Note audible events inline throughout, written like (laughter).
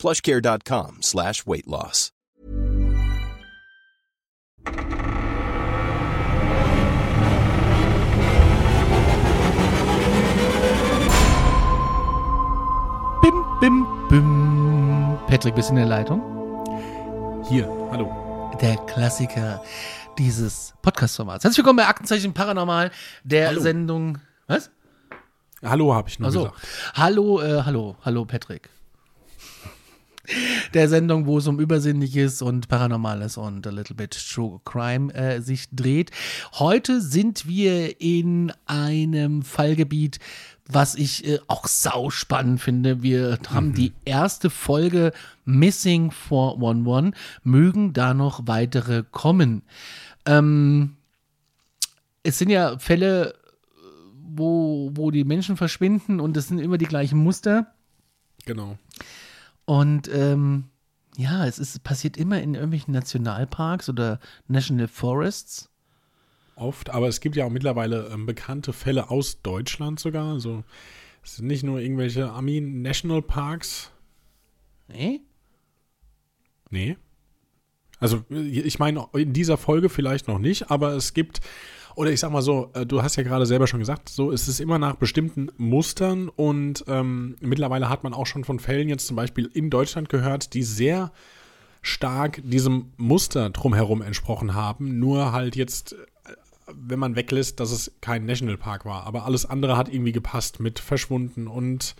plushcare.com slash weight loss. Bim, bim, bim. Patrick, bist du in der Leitung? Hier, hallo. Der Klassiker dieses Podcast-Formats. Herzlich willkommen bei Aktenzeichen Paranormal, der Hallo. Sendung. Was? Hallo habe ich nur Also, gesagt. hallo, äh, hallo, hallo Patrick. Der Sendung, wo es um Übersinnliches und Paranormales und a little bit True Crime äh, sich dreht. Heute sind wir in einem Fallgebiet, was ich äh, auch sau spannend finde. Wir haben die erste Folge Missing 411. Mögen da noch weitere kommen. Ähm, es sind ja Fälle, wo, wo die Menschen verschwinden und es sind immer die gleichen Muster. Genau. Und ähm, ja, es ist, passiert immer in irgendwelchen Nationalparks oder National Forests. Oft, aber es gibt ja auch mittlerweile ähm, bekannte Fälle aus Deutschland sogar. Also es sind nicht nur irgendwelche Army-National-Parks. Nee? Nee. Also ich meine, in dieser Folge vielleicht noch nicht, aber es gibt, oder ich sag mal so, äh, du hast ja gerade selber schon gesagt, so es ist immer nach bestimmten Mustern und ähm, mittlerweile hat man auch schon von Fällen jetzt zum Beispiel in Deutschland gehört, die sehr stark diesem Muster drumherum entsprochen haben, nur halt jetzt, äh, wenn man weglässt, dass es kein Nationalpark war, aber alles andere hat irgendwie gepasst mit verschwunden und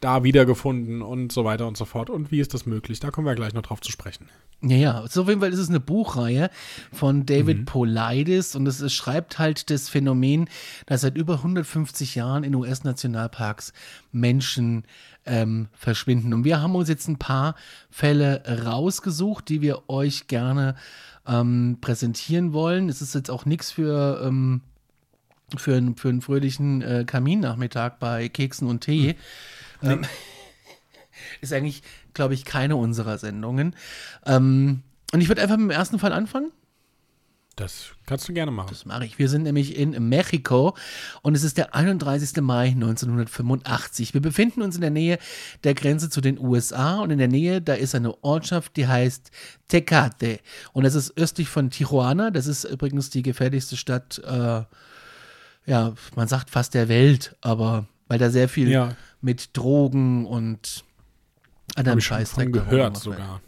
da wiedergefunden und so weiter und so fort. Und wie ist das möglich? Da kommen wir gleich noch drauf zu sprechen. Ja, ja. So auf jeden Fall ist es eine Buchreihe von David Polides und es, schreibt halt das Phänomen, dass seit über 150 Jahren in US-Nationalparks Menschen ähm, verschwinden. Und wir haben uns jetzt ein paar Fälle rausgesucht, die wir euch gerne ähm, präsentieren wollen. Es ist jetzt auch nichts für, ähm, für, einen- für einen fröhlichen äh, Kaminnachmittag bei Keksen und Tee. Ähm, (laughs) ist eigentlich, glaube ich, keine unserer Sendungen. Ähm, und ich würde einfach mit dem ersten Fall anfangen. Das kannst du gerne machen. Das mache ich. Wir sind nämlich in Mexiko und es ist der 31. Mai 1985. Wir befinden uns in der Nähe der Grenze zu den USA und in der Nähe, da ist eine Ortschaft, die heißt Tecate. Und das ist östlich von Tijuana. Das ist übrigens die gefährlichste Stadt, äh, ja, man sagt fast der Welt, aber weil da sehr viel Ja. mit Drogen und schon Scheißdreck gehört sogar.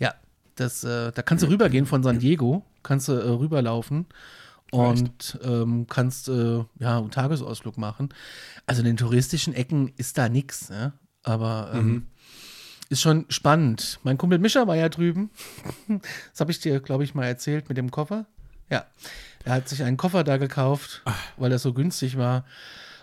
Ja, das, äh, da kannst du rübergehen von San Diego, kannst du äh, rüberlaufen und ähm, kannst äh, ja einen Tagesausflug machen. Also in den touristischen Ecken ist da nichts, ne? aber ähm, ist schon spannend. Mein Kumpel Mischa war ja drüben. Das habe ich dir, glaube ich, mal erzählt mit dem Koffer. Ja, er hat sich einen Koffer da gekauft, weil er so günstig war.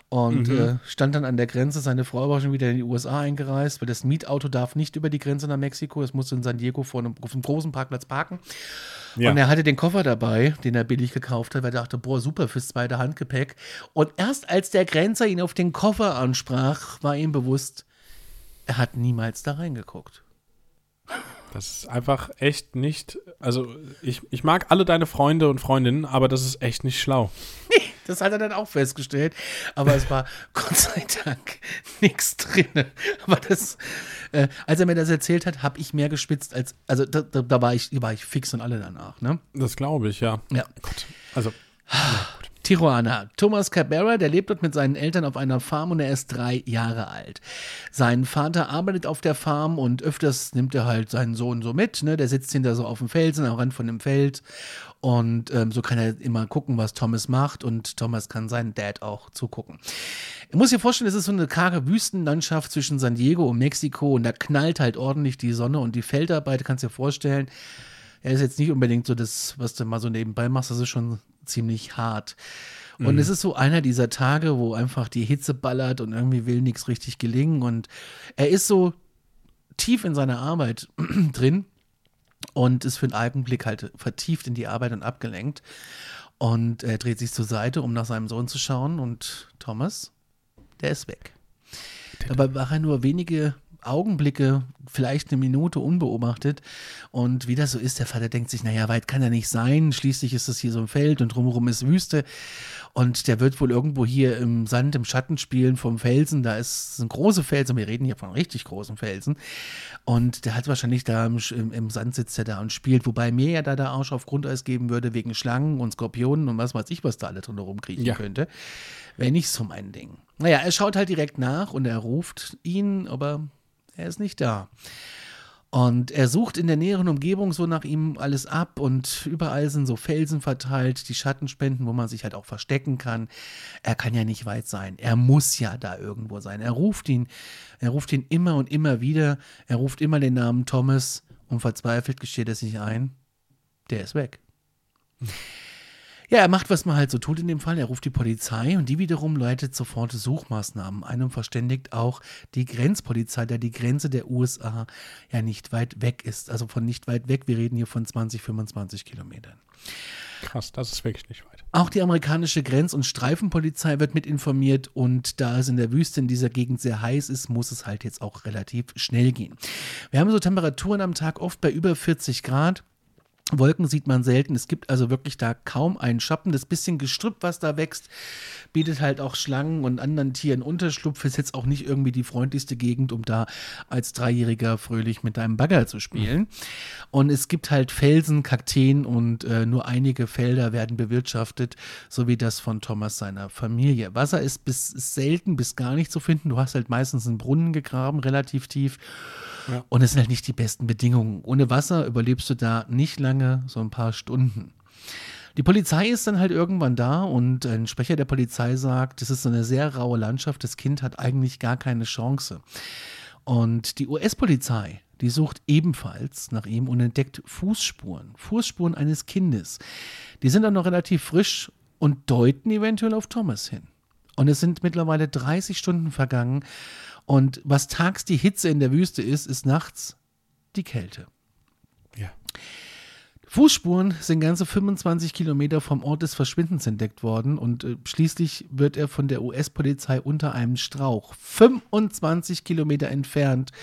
Und äh, stand dann an der Grenze. Seine Frau war schon wieder in die USA eingereist, weil das Mietauto darf nicht über die Grenze nach Mexiko. Es musste in San Diego vor einem, auf einem großen Parkplatz parken. Ja. Und er hatte den Koffer dabei, den er billig gekauft hat, weil er dachte, boah, super fürs zweite Handgepäck. Und erst als der Grenzer ihn auf den Koffer ansprach, war ihm bewusst, er hat niemals da reingeguckt. Das ist einfach echt nicht. Also, ich, ich mag alle deine Freunde und Freundinnen, aber das ist echt nicht schlau. (laughs) Das hat er dann auch festgestellt. Aber es war (laughs) Gott sei Dank nichts drin. Aber das, äh, als er mir das erzählt hat, habe ich mehr gespitzt als, also da, da, da war, ich, war ich fix und alle danach. Ne? Das glaube ich, ja. Ja. Gott. Also, Tijuana. Thomas Cabrera, der lebt dort mit seinen Eltern auf einer Farm und er ist drei Jahre alt. Sein Vater arbeitet auf der Farm und öfters nimmt er halt seinen Sohn so mit. Ne? Der sitzt hinter so auf dem Felsen am Rand von dem Feld und ähm, so kann er immer gucken, was Thomas macht und Thomas kann seinen Dad auch zugucken. Ich muss dir vorstellen, es ist so eine karge Wüstenlandschaft zwischen San Diego und Mexiko und da knallt halt ordentlich die Sonne und die Feldarbeit, kannst dir vorstellen, er ist jetzt nicht unbedingt so das, was du mal so nebenbei machst, das ist schon ziemlich hart. Und es ist so einer dieser Tage, wo einfach die Hitze ballert und irgendwie will nichts richtig gelingen. Und er ist so tief in seiner Arbeit (clears throat) drin, und ist für einen Augenblick halt vertieft in die Arbeit und abgelenkt. Und er dreht sich zur Seite, um nach seinem Sohn zu schauen. Und Thomas, der ist weg. Dabei war er nur wenige Augenblicke, vielleicht eine Minute unbeobachtet. Und wie das so ist, der Vater denkt sich, naja, weit kann er nicht sein. Schließlich ist es hier so ein Feld und drumherum ist Wüste. Und der wird wohl irgendwo hier im Sand, im Schatten spielen vom Felsen. Da ist ein großer Felsen. Wir reden hier von richtig großen Felsen. Und der hat wahrscheinlich da im, im Sand sitzt er da und spielt. Wobei mir ja da der Arsch auf Grundeis geben würde wegen Schlangen und Skorpionen und was weiß ich, was da alle drin rumkriechen ja. könnte. Wäre nicht so mein Ding. Naja, er schaut halt direkt nach und er ruft ihn, aber er ist nicht da. Und er sucht in der näheren Umgebung so nach ihm alles ab und überall sind so Felsen verteilt, die Schattenspenden, wo man sich halt auch verstecken kann. Er kann ja nicht weit sein. Er muss ja da irgendwo sein. Er ruft ihn, er ruft ihn immer und immer wieder. Er ruft immer den Namen Thomas und verzweifelt gesteht er sich ein. Der ist weg. Ja, er macht, was man halt so tut in dem Fall. Er ruft die Polizei und die wiederum leitet sofort Suchmaßnahmen ein und verständigt auch die Grenzpolizei, da die Grenze der USA ja nicht weit weg ist. Also von nicht weit weg, wir reden hier von 20, 25 Kilometern. Krass, das ist wirklich nicht weit. Auch die amerikanische Grenz- und Streifenpolizei wird mit informiert und da es in der Wüste in dieser Gegend sehr heiß ist, muss es halt jetzt auch relativ schnell gehen. Wir haben so Temperaturen am Tag oft bei über 40 Grad. Wolken sieht man selten. Es gibt also wirklich da kaum einen Schatten. Das bisschen Gestrüpp, was da wächst, bietet halt auch Schlangen und anderen Tieren Unterschlupf. Ist jetzt auch nicht irgendwie die freundlichste Gegend, um da als Dreijähriger fröhlich mit deinem Bagger zu spielen. Und es gibt halt Felsen, Kakteen und äh, nur einige Felder werden bewirtschaftet, so wie das von Thomas seiner Familie. Wasser ist bis ist selten bis gar nicht zu finden. Du hast halt meistens einen Brunnen gegraben, relativ tief. Ja. Und es sind halt nicht die besten Bedingungen. Ohne Wasser überlebst du da nicht lange, so ein paar Stunden. Die Polizei ist dann halt irgendwann da und ein Sprecher der Polizei sagt, es ist so eine sehr raue Landschaft, das Kind hat eigentlich gar keine Chance. Und die US-Polizei, die sucht ebenfalls nach ihm und entdeckt Fußspuren, Fußspuren eines Kindes. Die sind auch noch relativ frisch und deuten eventuell auf Thomas hin. Und es sind mittlerweile 30 Stunden vergangen und was tags die Hitze in der Wüste ist, ist nachts die Kälte. Ja. Fußspuren sind ganze 25 Kilometer vom Ort des Verschwindens entdeckt worden und äh, schließlich wird er von der US-Polizei unter einem Strauch 25 Kilometer entfernt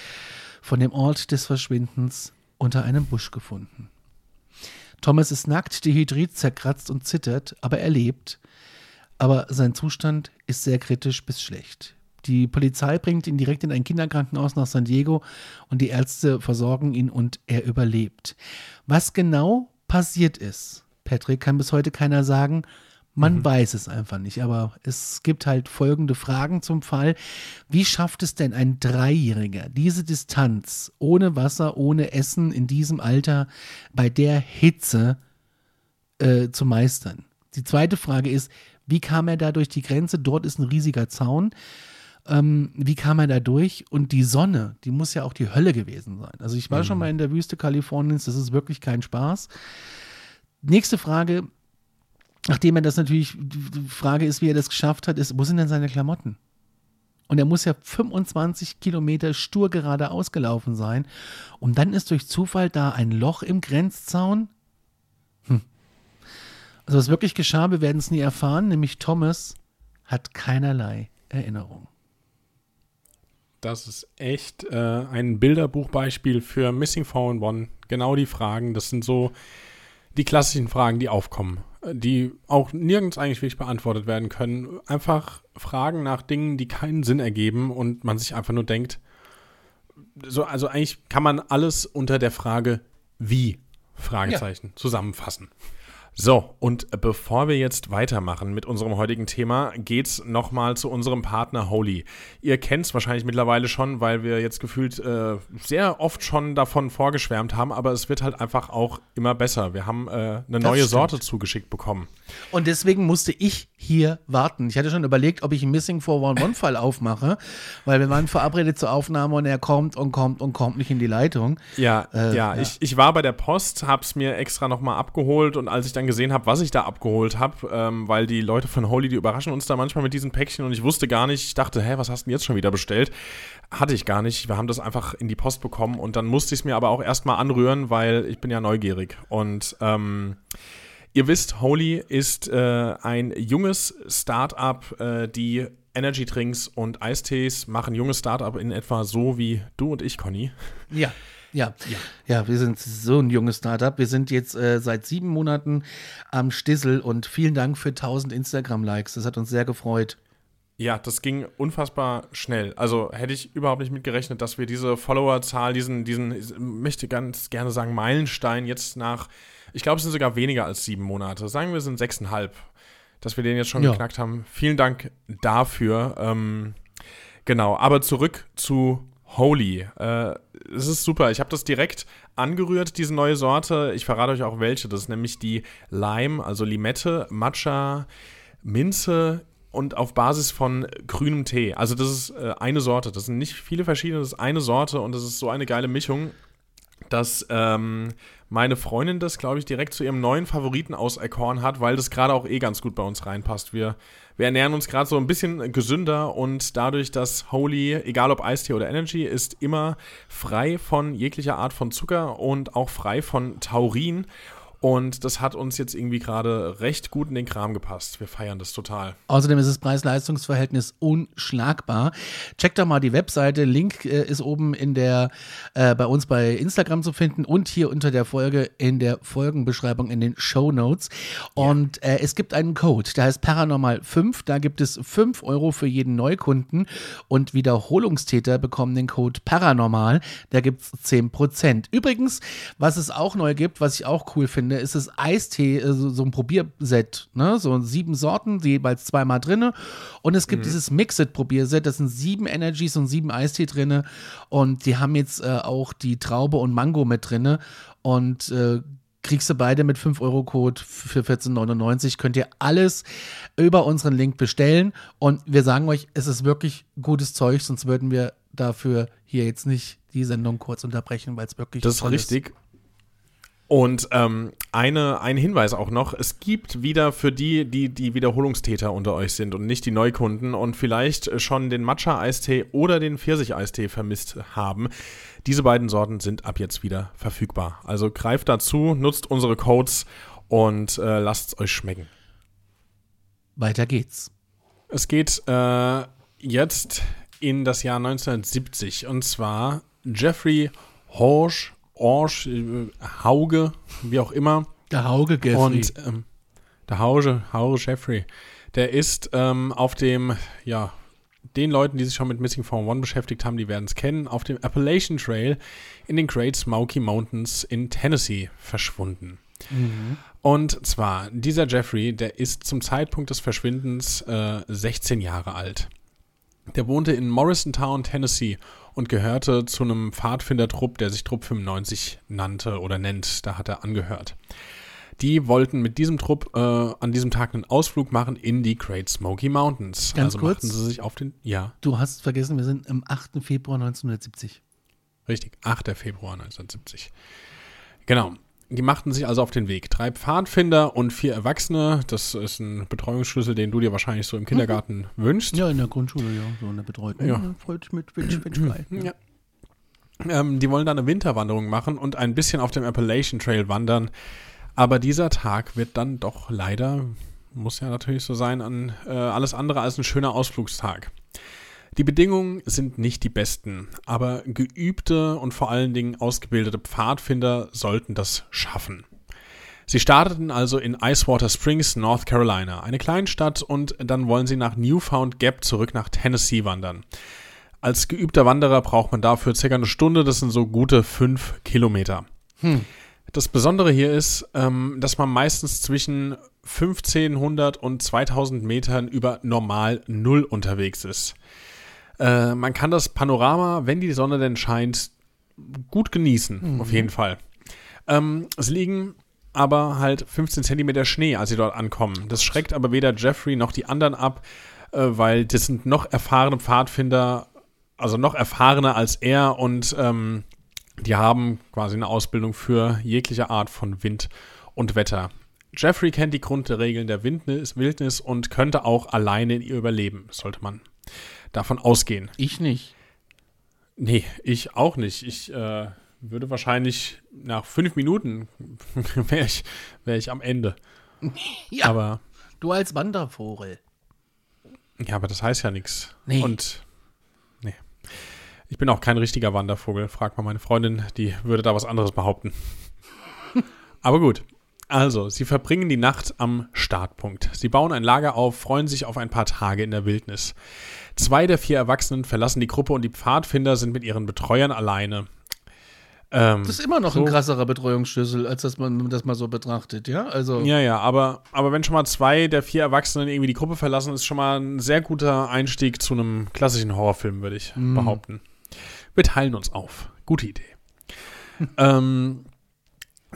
von dem Ort des Verschwindens unter einem Busch gefunden. Thomas ist nackt, dehydriert, zerkratzt und zittert, aber er lebt. Aber sein Zustand ist sehr kritisch bis schlecht. Die Polizei bringt ihn direkt in ein Kinderkrankenhaus nach San Diego und die Ärzte versorgen ihn und er überlebt. Was genau passiert ist, Patrick, kann bis heute keiner sagen. Man mhm. weiß es einfach nicht, aber es gibt halt folgende Fragen zum Fall. Wie schafft es denn ein Dreijähriger, diese Distanz ohne Wasser, ohne Essen in diesem Alter bei der Hitze äh, zu meistern? Die zweite Frage ist, wie kam er da durch die Grenze? Dort ist ein riesiger Zaun. Ähm, wie kam er da durch? Und die Sonne, die muss ja auch die Hölle gewesen sein. Also ich war mhm. schon mal in der Wüste Kaliforniens, das ist wirklich kein Spaß. Nächste Frage, nachdem er das natürlich, die Frage ist, wie er das geschafft hat, ist, wo sind denn seine Klamotten? Und er muss ja 25 Kilometer stur geradeaus gelaufen sein. Und dann ist durch Zufall da ein Loch im Grenzzaun. Hm. Also was wirklich geschah, wir werden es nie erfahren, nämlich Thomas hat keinerlei Erinnerung das ist echt äh, ein Bilderbuchbeispiel für Missing 411. Genau die Fragen, das sind so die klassischen Fragen, die aufkommen, die auch nirgends eigentlich wirklich beantwortet werden können. Einfach Fragen nach Dingen, die keinen Sinn ergeben und man sich einfach nur denkt, so, also eigentlich kann man alles unter der Frage wie Fragezeichen ja. zusammenfassen. So, und bevor wir jetzt weitermachen mit unserem heutigen Thema, geht's nochmal zu unserem Partner Holy. Ihr kennt es wahrscheinlich mittlerweile schon, weil wir jetzt gefühlt äh, sehr oft schon davon vorgeschwärmt haben, aber es wird halt einfach auch immer besser. Wir haben äh, eine das neue stimmt. Sorte zugeschickt bekommen. Und deswegen musste ich hier warten. Ich hatte schon überlegt, ob ich einen Missing 411-Fall aufmache, weil wir waren verabredet zur Aufnahme und er kommt und kommt und kommt nicht in die Leitung. Ja, äh, ja, ja, Ich, ich war bei der Post, hab's mir extra nochmal abgeholt und als ich dann gesehen habe, was ich da abgeholt habe, ähm, weil die Leute von Holy, die überraschen uns da manchmal mit diesen Päckchen und ich wusste gar nicht, ich dachte, hä, was hast du denn jetzt schon wieder bestellt? Hatte ich gar nicht. Wir haben das einfach in die Post bekommen und dann musste ich es mir aber auch erstmal anrühren, weil ich bin ja neugierig. Und ähm, ihr wisst, Holy ist äh, ein junges Start-up, äh, die Energy Drinks und Eistees machen junges Startup in etwa so wie du und ich, Conny. Ja. Ja, ja, ja, wir sind so ein junges Startup. Wir sind jetzt äh, seit sieben Monaten am Stissel und vielen Dank für 1000 Instagram-Likes. Das hat uns sehr gefreut. Ja, das ging unfassbar schnell. Also hätte ich überhaupt nicht mitgerechnet, dass wir diese Followerzahl, diesen, diesen, möchte ganz gerne sagen, Meilenstein jetzt nach, ich glaube, es sind sogar weniger als sieben Monate. Sagen wir, es sind sechseinhalb, dass wir den jetzt schon ja. geknackt haben. Vielen Dank dafür. Ähm, genau, aber zurück zu Holy. Äh, es ist super. Ich habe das direkt angerührt, diese neue Sorte. Ich verrate euch auch welche. Das ist nämlich die Lime, also Limette, Matcha, Minze und auf Basis von grünem Tee. Also das ist äh, eine Sorte. Das sind nicht viele verschiedene, das ist eine Sorte und das ist so eine geile Mischung, dass ähm, meine Freundin das, glaube ich, direkt zu ihrem neuen Favoriten auserkoren hat, weil das gerade auch eh ganz gut bei uns reinpasst. Wir wir ernähren uns gerade so ein bisschen gesünder und dadurch, dass Holy, egal ob Eistee oder Energy, ist immer frei von jeglicher Art von Zucker und auch frei von Taurin. Und das hat uns jetzt irgendwie gerade recht gut in den Kram gepasst. Wir feiern das total. Außerdem ist das Preis-Leistungs-Verhältnis unschlagbar. Checkt doch mal die Webseite. Link äh, ist oben in der, äh, bei uns bei Instagram zu finden und hier unter der Folge in der Folgenbeschreibung in den Show Notes. Und ja. äh, es gibt einen Code, der heißt Paranormal 5. Da gibt es 5 Euro für jeden Neukunden und Wiederholungstäter bekommen den Code Paranormal. Da gibt es 10%. Übrigens, was es auch neu gibt, was ich auch cool finde, finde, ist es Eistee, äh, so, so ein Probierset, ne? So sieben Sorten, jeweils zweimal drinne. Und es gibt mhm. dieses Mixed-Probierset, das sind sieben Energies und sieben Eistee drinne. Und die haben jetzt äh, auch die Traube und Mango mit drinne. Und äh, kriegst du beide mit 5-Euro-Code für 14,99. Könnt ihr alles über unseren Link bestellen. Und wir sagen euch, es ist wirklich gutes Zeug, sonst würden wir dafür hier jetzt nicht die Sendung kurz unterbrechen, weil es wirklich Das ist richtig. Ist. Und ähm, eine, ein Hinweis auch noch, es gibt wieder für die, die die Wiederholungstäter unter euch sind und nicht die Neukunden und vielleicht schon den Matcha-Eistee oder den Pfirsich-Eistee vermisst haben, diese beiden Sorten sind ab jetzt wieder verfügbar. Also greift dazu, nutzt unsere Codes und äh, lasst es euch schmecken. Weiter geht's. Es geht äh, jetzt in das Jahr 1970 und zwar Jeffrey Horsch Orsch, äh, Hauge, wie auch immer. Der Hauge Jeffrey. Und ähm, der Hauge, Hauge Jeffrey. Der ist ähm, auf dem, ja, den Leuten, die sich schon mit Missing 411 beschäftigt haben, die werden es kennen, auf dem Appalachian Trail in den Great Smoky Mountains in Tennessee verschwunden. Mhm. Und zwar, dieser Jeffrey, der ist zum Zeitpunkt des Verschwindens äh, 16 Jahre alt. Der wohnte in Morrisontown, Tennessee und gehörte zu einem Pfadfindertrupp, der sich Trupp 95 nannte oder nennt. Da hat er angehört. Die wollten mit diesem Trupp äh, an diesem Tag einen Ausflug machen in die Great Smoky Mountains. Ganz also kurz, machten sie sich auf den. Ja. Du hast vergessen, wir sind am 8. Februar 1970. Richtig, 8. Februar 1970. Genau. Die machten sich also auf den Weg. Drei Pfadfinder und vier Erwachsene. Das ist ein Betreuungsschlüssel, den du dir wahrscheinlich so im Kindergarten mhm. wünschst. Ja, in der Grundschule, ja. So eine Betreuung. Ja. Freut mit, mit, mit frei. Ja. Ähm, die wollen dann eine Winterwanderung machen und ein bisschen auf dem Appalachian Trail wandern. Aber dieser Tag wird dann doch leider, muss ja natürlich so sein, an äh, alles andere als ein schöner Ausflugstag. Die Bedingungen sind nicht die besten, aber geübte und vor allen Dingen ausgebildete Pfadfinder sollten das schaffen. Sie starteten also in Icewater Springs, North Carolina, eine Kleinstadt, und dann wollen sie nach Newfound Gap zurück nach Tennessee wandern. Als geübter Wanderer braucht man dafür circa eine Stunde, das sind so gute fünf Kilometer. Hm. Das Besondere hier ist, ähm, dass man meistens zwischen 1500 und 2000 Metern über normal Null unterwegs ist. Äh, man kann das Panorama, wenn die Sonne denn scheint, gut genießen, mhm. auf jeden Fall. Ähm, es liegen aber halt 15 Zentimeter Schnee, als sie dort ankommen. Das schreckt aber weder Jeffrey noch die anderen ab, äh, weil das sind noch erfahrene Pfadfinder, also noch erfahrener als er und ähm, die haben quasi eine Ausbildung für jegliche Art von Wind und Wetter. Jeffrey kennt die Grundregeln der Wildnis, Wildnis und könnte auch alleine in ihr überleben, sollte man davon ausgehen. Ich nicht. Nee, ich auch nicht. Ich äh, würde wahrscheinlich nach fünf Minuten (laughs) wäre ich, wär ich am Ende. (laughs) Ja, Aber du als Wandervogel. ja, aber das heißt ja nichts. Nee. Und nee. Ich bin auch kein richtiger Wandervogel. Frag mal meine Freundin, die würde da was anderes behaupten. (laughs) aber gut. Also, sie verbringen die Nacht am Startpunkt. Sie bauen ein Lager auf, freuen sich auf ein paar Tage in der Wildnis. Zwei der vier Erwachsenen verlassen die Gruppe und die Pfadfinder sind mit ihren Betreuern alleine. Ähm, Das ist immer noch so- ein krasserer Betreuungsschlüssel, als dass man das mal so betrachtet, ja? Also, Ja, ja, aber, aber wenn schon mal zwei der vier Erwachsenen irgendwie die Gruppe verlassen, ist schon mal ein sehr guter Einstieg zu einem klassischen Horrorfilm, würde ich behaupten. Wir teilen uns auf. Gute Idee. (laughs) ähm,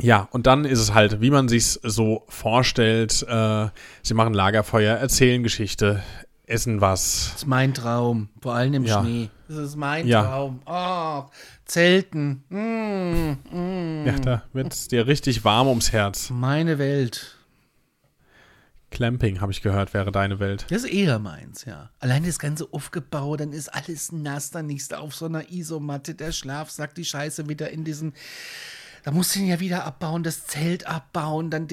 ja, und dann ist es halt, wie man sich's so vorstellt. Äh, sie machen Lagerfeuer, erzählen Geschichte, essen was. das ist mein Traum, vor allem im Ja. Schnee. Das ist mein Ja. Traum. Oh, Zelten. Mm, mm. Ja, da wird's dir richtig warm ums Herz. Meine Welt. Clamping, habe ich gehört, wäre deine Welt. Das ist eher meins, ja. Allein das Ganze aufgebaut, dann ist alles nass, dann liegst du auf so einer Isomatte, der Schlaf sagt die Scheiße wieder in diesen. Da musst du ihn ja wieder abbauen, das Zelt abbauen, dann.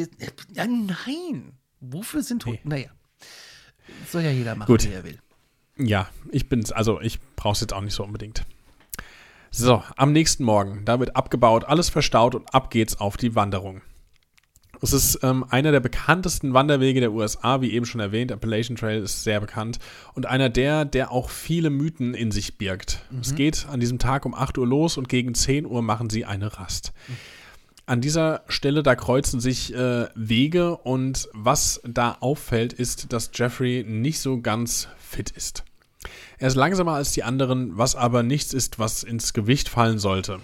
Ja, nein. Wofür sind Hunde? Naja. Soll ja jeder machen, Gut. wie er will. Ja, ich bin's, also ich brauch's jetzt auch nicht so unbedingt. So, am nächsten Morgen, da wird abgebaut, alles verstaut und ab geht's auf die Wanderung. Es ist ähm, einer der bekanntesten Wanderwege der USA, wie eben schon erwähnt. Appalachian Trail ist sehr bekannt und einer der, der auch viele Mythen in sich birgt. Es geht an diesem Tag um 8 Uhr los und gegen 10 Uhr machen sie eine Rast. An dieser Stelle, da kreuzen sich äh, Wege und was da auffällt, ist, dass Jeffrey nicht so ganz fit ist. Er ist langsamer als die anderen, was aber nichts ist, was ins Gewicht fallen sollte.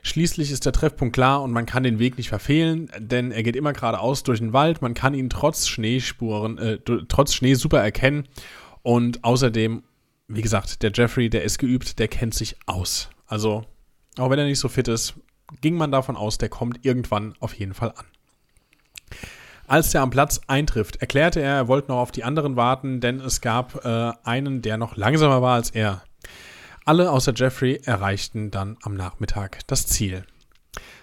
Schließlich ist der Treffpunkt klar und man kann den Weg nicht verfehlen, denn er geht immer geradeaus durch den Wald. Man kann ihn trotz Schneespuren, äh, trotz Schnee super erkennen. Und außerdem, wie gesagt, der Jeffrey, der ist geübt, der kennt sich aus. Also, auch wenn er nicht so fit ist, ging man davon aus, der kommt irgendwann auf jeden Fall an. Als er am Platz eintrifft, erklärte er, er wollte noch auf die anderen warten, denn es gab äh, einen, der noch langsamer war als er. Alle außer Jeffrey erreichten dann am Nachmittag das Ziel.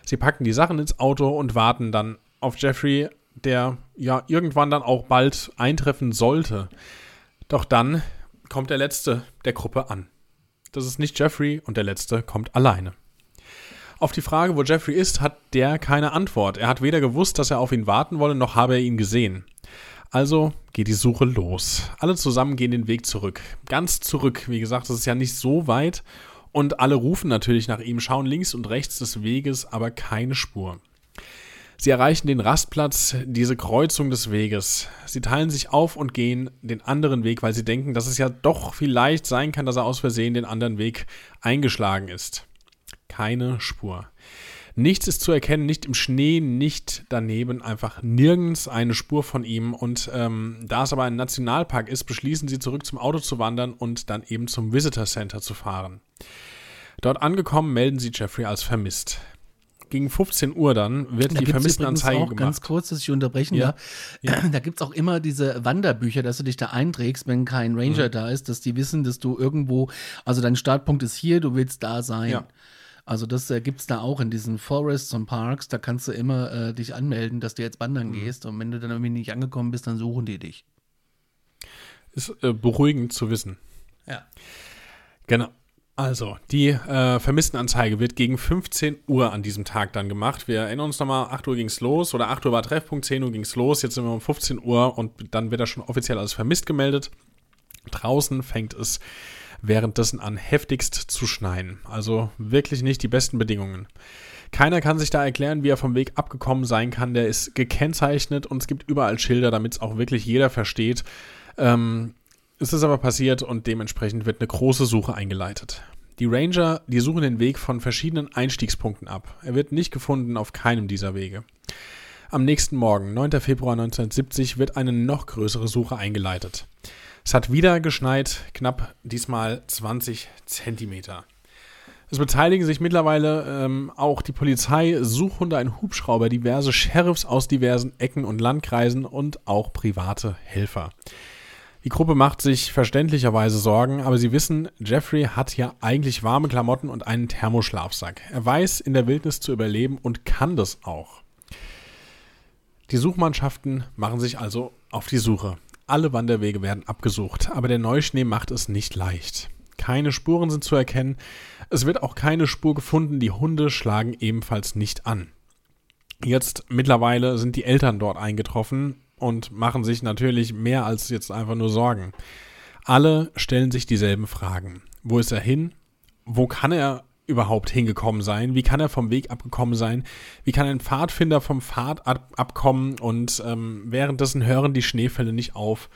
Sie packen die Sachen ins Auto und warten dann auf Jeffrey, der ja irgendwann dann auch bald eintreffen sollte. Doch dann kommt der letzte der Gruppe an. Das ist nicht Jeffrey und der letzte kommt alleine. Auf die Frage, wo Jeffrey ist, hat der keine Antwort. Er hat weder gewusst, dass er auf ihn warten wolle, noch habe er ihn gesehen. Also geht die Suche los. Alle zusammen gehen den Weg zurück. Ganz zurück. Wie gesagt, das ist ja nicht so weit. Und alle rufen natürlich nach ihm, schauen links und rechts des Weges, aber keine Spur. Sie erreichen den Rastplatz, diese Kreuzung des Weges. Sie teilen sich auf und gehen den anderen Weg, weil sie denken, dass es ja doch vielleicht sein kann, dass er aus Versehen den anderen Weg eingeschlagen ist. Keine Spur. Nichts ist zu erkennen, nicht im Schnee, nicht daneben, einfach nirgends eine Spur von ihm. Und ähm, da es aber ein Nationalpark ist, beschließen sie zurück zum Auto zu wandern und dann eben zum Visitor Center zu fahren. Dort angekommen melden sie Jeffrey als vermisst. Gegen 15 Uhr dann wird Da die Vermisstenanzeige auch gemacht. ganz kurz, dass ich unterbrechen Ja. darf. (clears throat) Da gibt es auch immer diese Wanderbücher, dass du dich da einträgst, wenn kein Ranger Mhm. da ist, dass die wissen, dass du irgendwo, also dein Startpunkt ist hier, du willst da sein. Ja. Also das äh, gibt es da auch in diesen Forests und Parks, da kannst du immer äh, dich anmelden, dass du jetzt wandern Mhm. gehst und wenn du dann irgendwie nicht angekommen bist, dann suchen die dich. Ist äh, beruhigend zu wissen. Ja. Genau. Also, die äh, Vermisstenanzeige wird gegen 15 Uhr an diesem Tag dann gemacht. Wir erinnern uns nochmal, 8 Uhr ging es los oder 8 Uhr war Treffpunkt, 10 Uhr ging es los. Jetzt sind wir um 15 Uhr und dann wird er schon offiziell als vermisst gemeldet. Draußen fängt es währenddessen an, heftigst zu schneien. Also wirklich nicht die besten Bedingungen. Keiner kann sich da erklären, wie er vom Weg abgekommen sein kann. Der ist gekennzeichnet und es gibt überall Schilder, damit es auch wirklich jeder versteht. Ähm, es ist aber passiert und dementsprechend wird eine große Suche eingeleitet. Die Ranger, die suchen den Weg von verschiedenen Einstiegspunkten ab. Er wird nicht gefunden auf keinem dieser Wege. Am nächsten Morgen, 9. Februar 1970, wird eine noch größere Suche eingeleitet. Es hat wieder geschneit, knapp diesmal 20 Zentimeter. Es beteiligen sich mittlerweile ähm, auch die Polizei, Suchhunde, ein Hubschrauber, diverse Sheriffs aus diversen Ecken und Landkreisen und auch private Helfer. Die Gruppe macht sich verständlicherweise Sorgen, aber sie wissen, Jeffrey hat ja eigentlich warme Klamotten und einen Thermoschlafsack. Er weiß, in der Wildnis zu überleben und kann das auch. Die Suchmannschaften machen sich also auf die Suche. Alle Wanderwege werden abgesucht, aber der Neuschnee macht es nicht leicht. Keine Spuren sind zu erkennen. Es wird auch keine Spur gefunden. Die Hunde schlagen ebenfalls nicht an. Jetzt mittlerweile sind die Eltern dort eingetroffen und machen sich natürlich mehr als jetzt einfach nur Sorgen. Alle stellen sich dieselben Fragen. Wo ist er hin? Wo kann er überhaupt hingekommen sein? Wie kann er vom Weg abgekommen sein? Wie kann ein Pfadfinder vom Pfad ab abkommen? Und ähm, währenddessen hören die Schneefälle nicht auf.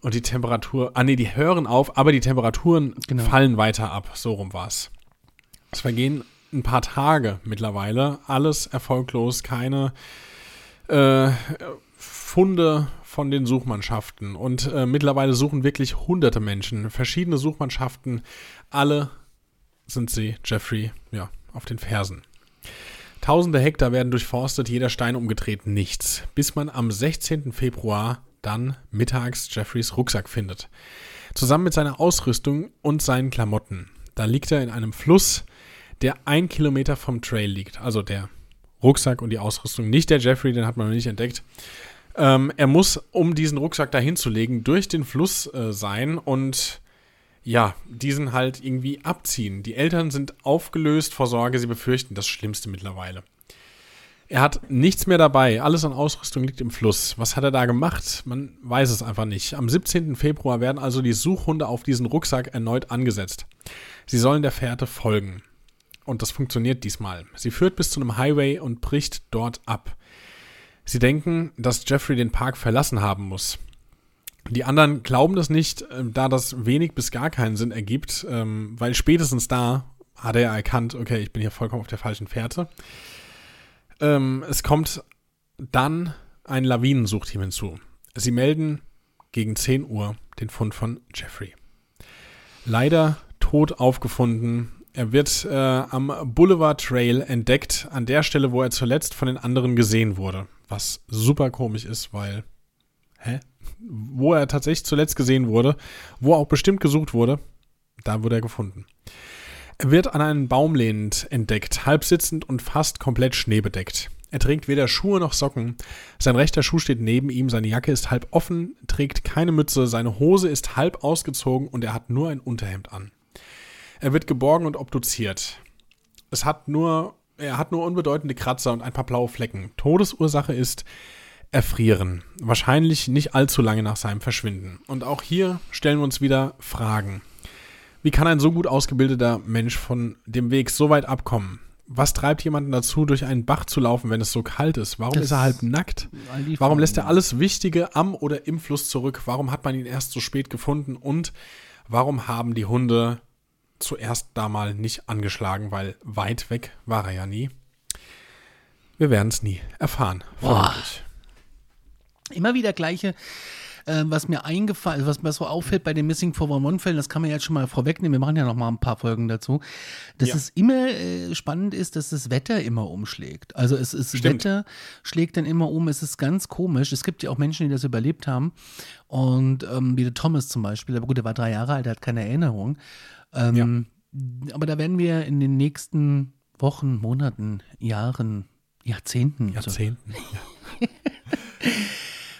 Und die Temperatur, ah nee, die hören auf, aber die Temperaturen genau. fallen weiter ab. So rum war es. Es vergehen ein paar Tage mittlerweile. Alles erfolglos, keine äh, Funde von den Suchmannschaften. Und äh, mittlerweile suchen wirklich hunderte Menschen, verschiedene Suchmannschaften. Alle sind sie, Jeffrey, ja, auf den Fersen. Tausende Hektar werden durchforstet, jeder Stein umgedreht, nichts. Bis man am 16. Februar dann mittags Jeffreys Rucksack findet. Zusammen mit seiner Ausrüstung und seinen Klamotten. Da liegt er in einem Fluss, der ein Kilometer vom Trail liegt. Also der Rucksack und die Ausrüstung. Nicht der Jeffrey, den hat man noch nicht entdeckt. Ähm, er muss, um diesen Rucksack dahin zu legen, durch den Fluss äh, sein und ja, diesen halt irgendwie abziehen. Die Eltern sind aufgelöst vor Sorge, sie befürchten das Schlimmste mittlerweile. Er hat nichts mehr dabei. Alles an Ausrüstung liegt im Fluss. Was hat er da gemacht? Man weiß es einfach nicht. Am 17. Februar werden also die Suchhunde auf diesen Rucksack erneut angesetzt. Sie sollen der Fährte folgen. Und das funktioniert diesmal. Sie führt bis zu einem Highway und bricht dort ab. Sie denken, dass Jeffrey den Park verlassen haben muss. Die anderen glauben das nicht, äh, da das wenig bis gar keinen Sinn ergibt, ähm, weil spätestens da hat er erkannt, okay, ich bin hier vollkommen auf der falschen Fährte. Ähm, es kommt dann ein Lawinensuchteam hinzu. Sie melden gegen 10 Uhr den Fund von Jeffrey. Leider tot aufgefunden. Er wird äh, am Boulevard Trail entdeckt, an der Stelle, wo er zuletzt von den anderen gesehen wurde. Was super komisch ist, weil. Hä? Wo er tatsächlich zuletzt gesehen wurde, wo auch bestimmt gesucht wurde, da wurde er gefunden. Er wird an einen Baum lehnend entdeckt, halb sitzend und fast komplett schneebedeckt. Er trägt weder Schuhe noch Socken. Sein rechter Schuh steht neben ihm, seine Jacke ist halb offen, trägt keine Mütze, seine Hose ist halb ausgezogen und er hat nur ein Unterhemd an. Er wird geborgen und obduziert. Es hat nur, er hat nur unbedeutende Kratzer und ein paar blaue Flecken. Todesursache ist Erfrieren. Wahrscheinlich nicht allzu lange nach seinem Verschwinden. Und auch hier stellen wir uns wieder Fragen. Wie kann ein so gut ausgebildeter Mensch von dem Weg so weit abkommen? Was treibt jemanden dazu, durch einen Bach zu laufen, wenn es so kalt ist? Warum das ist er halb nackt? Warum lässt er alles Wichtige am oder im Fluss zurück? Warum hat man ihn erst so spät gefunden? Und warum haben die Hunde zuerst da mal nicht angeschlagen? Weil weit weg war er ja nie. Wir werden es nie erfahren. Immer wieder gleiche äh, was mir eingefallen, was mir so auffällt bei den Missing 411-Fällen, das kann man jetzt schon mal vorwegnehmen, wir machen ja noch mal ein paar Folgen dazu, dass ja. es immer äh, spannend ist, dass das Wetter immer umschlägt. Also es ist Stimmt. Wetter schlägt dann immer um, es ist ganz komisch. Es gibt ja auch Menschen, die das überlebt haben und ähm, wie der Thomas zum Beispiel, aber gut, der war drei Jahre alt, der hat keine Erinnerung. Ähm, ja. Aber da werden wir in den nächsten Wochen, Monaten, Jahren, Jahrzehnten. Jahrzehnten. So. Ja. (laughs)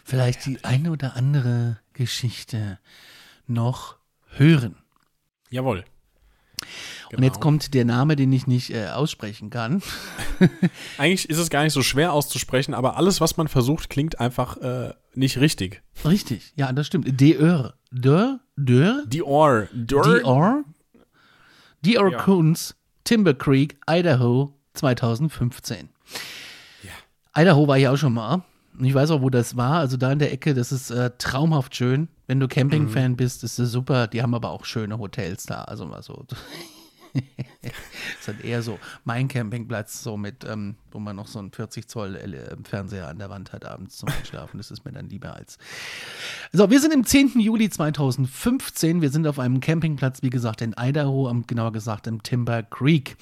vielleicht die eine oder andere Geschichte noch hören. Jawohl. Genau. Und jetzt genau. kommt der Name, den ich nicht äh, aussprechen kann. (laughs) Eigentlich ist es gar nicht so schwer auszusprechen, aber alles, was man versucht, klingt einfach äh, nicht richtig. Richtig, ja, das stimmt. Dior. Dior? Dior? Dior. Dior. Dior ja. Coons, Timber Creek, Idaho, 2015. Ja. Idaho war ich auch schon mal. Ich weiß auch, wo das war. Also da in der Ecke, das ist äh, traumhaft schön. Wenn du Camping-Fan mhm. bist, ist das super. Die haben aber auch schöne Hotels da. Also mal so. das (laughs) ist halt eher so mein Campingplatz, so mit, ähm, wo man noch so einen 40 Zoll äh, Fernseher an der Wand hat abends zum Einschlafen. Das ist mir dann lieber als. So, wir sind im 10. Juli 2015. Wir sind auf einem Campingplatz, wie gesagt, in Idaho, genauer gesagt im Timber Creek.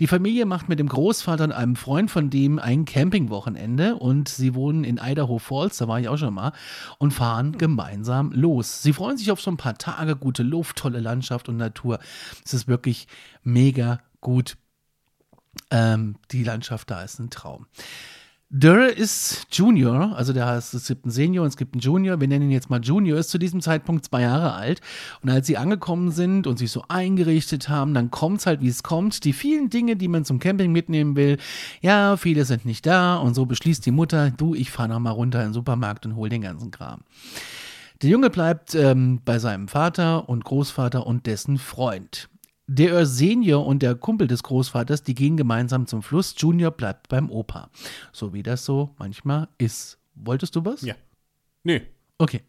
Die Familie macht mit dem Großvater und einem Freund von dem ein Campingwochenende und sie wohnen in Idaho Falls, da war ich auch schon mal, und fahren gemeinsam los. Sie freuen sich auf so ein paar Tage, gute Luft, tolle Landschaft und Natur. Es ist wirklich mega gut. Ähm, die Landschaft da ist ein Traum. Durr ist Junior, also der heißt, es gibt einen Senior und es gibt einen Junior. Wir nennen ihn jetzt mal Junior, ist zu diesem Zeitpunkt zwei Jahre alt. Und als sie angekommen sind und sich so eingerichtet haben, dann kommt es halt, wie es kommt. Die vielen Dinge, die man zum Camping mitnehmen will, ja, viele sind nicht da. Und so beschließt die Mutter, du, ich fahre nochmal runter in den Supermarkt und hol den ganzen Kram. Der Junge bleibt ähm, bei seinem Vater und Großvater und dessen Freund. Der Senior und der Kumpel des Großvaters, die gehen gemeinsam zum Fluss. Junior bleibt beim Opa. So wie das so manchmal ist. Wolltest du was? Ja. Nee. Okay.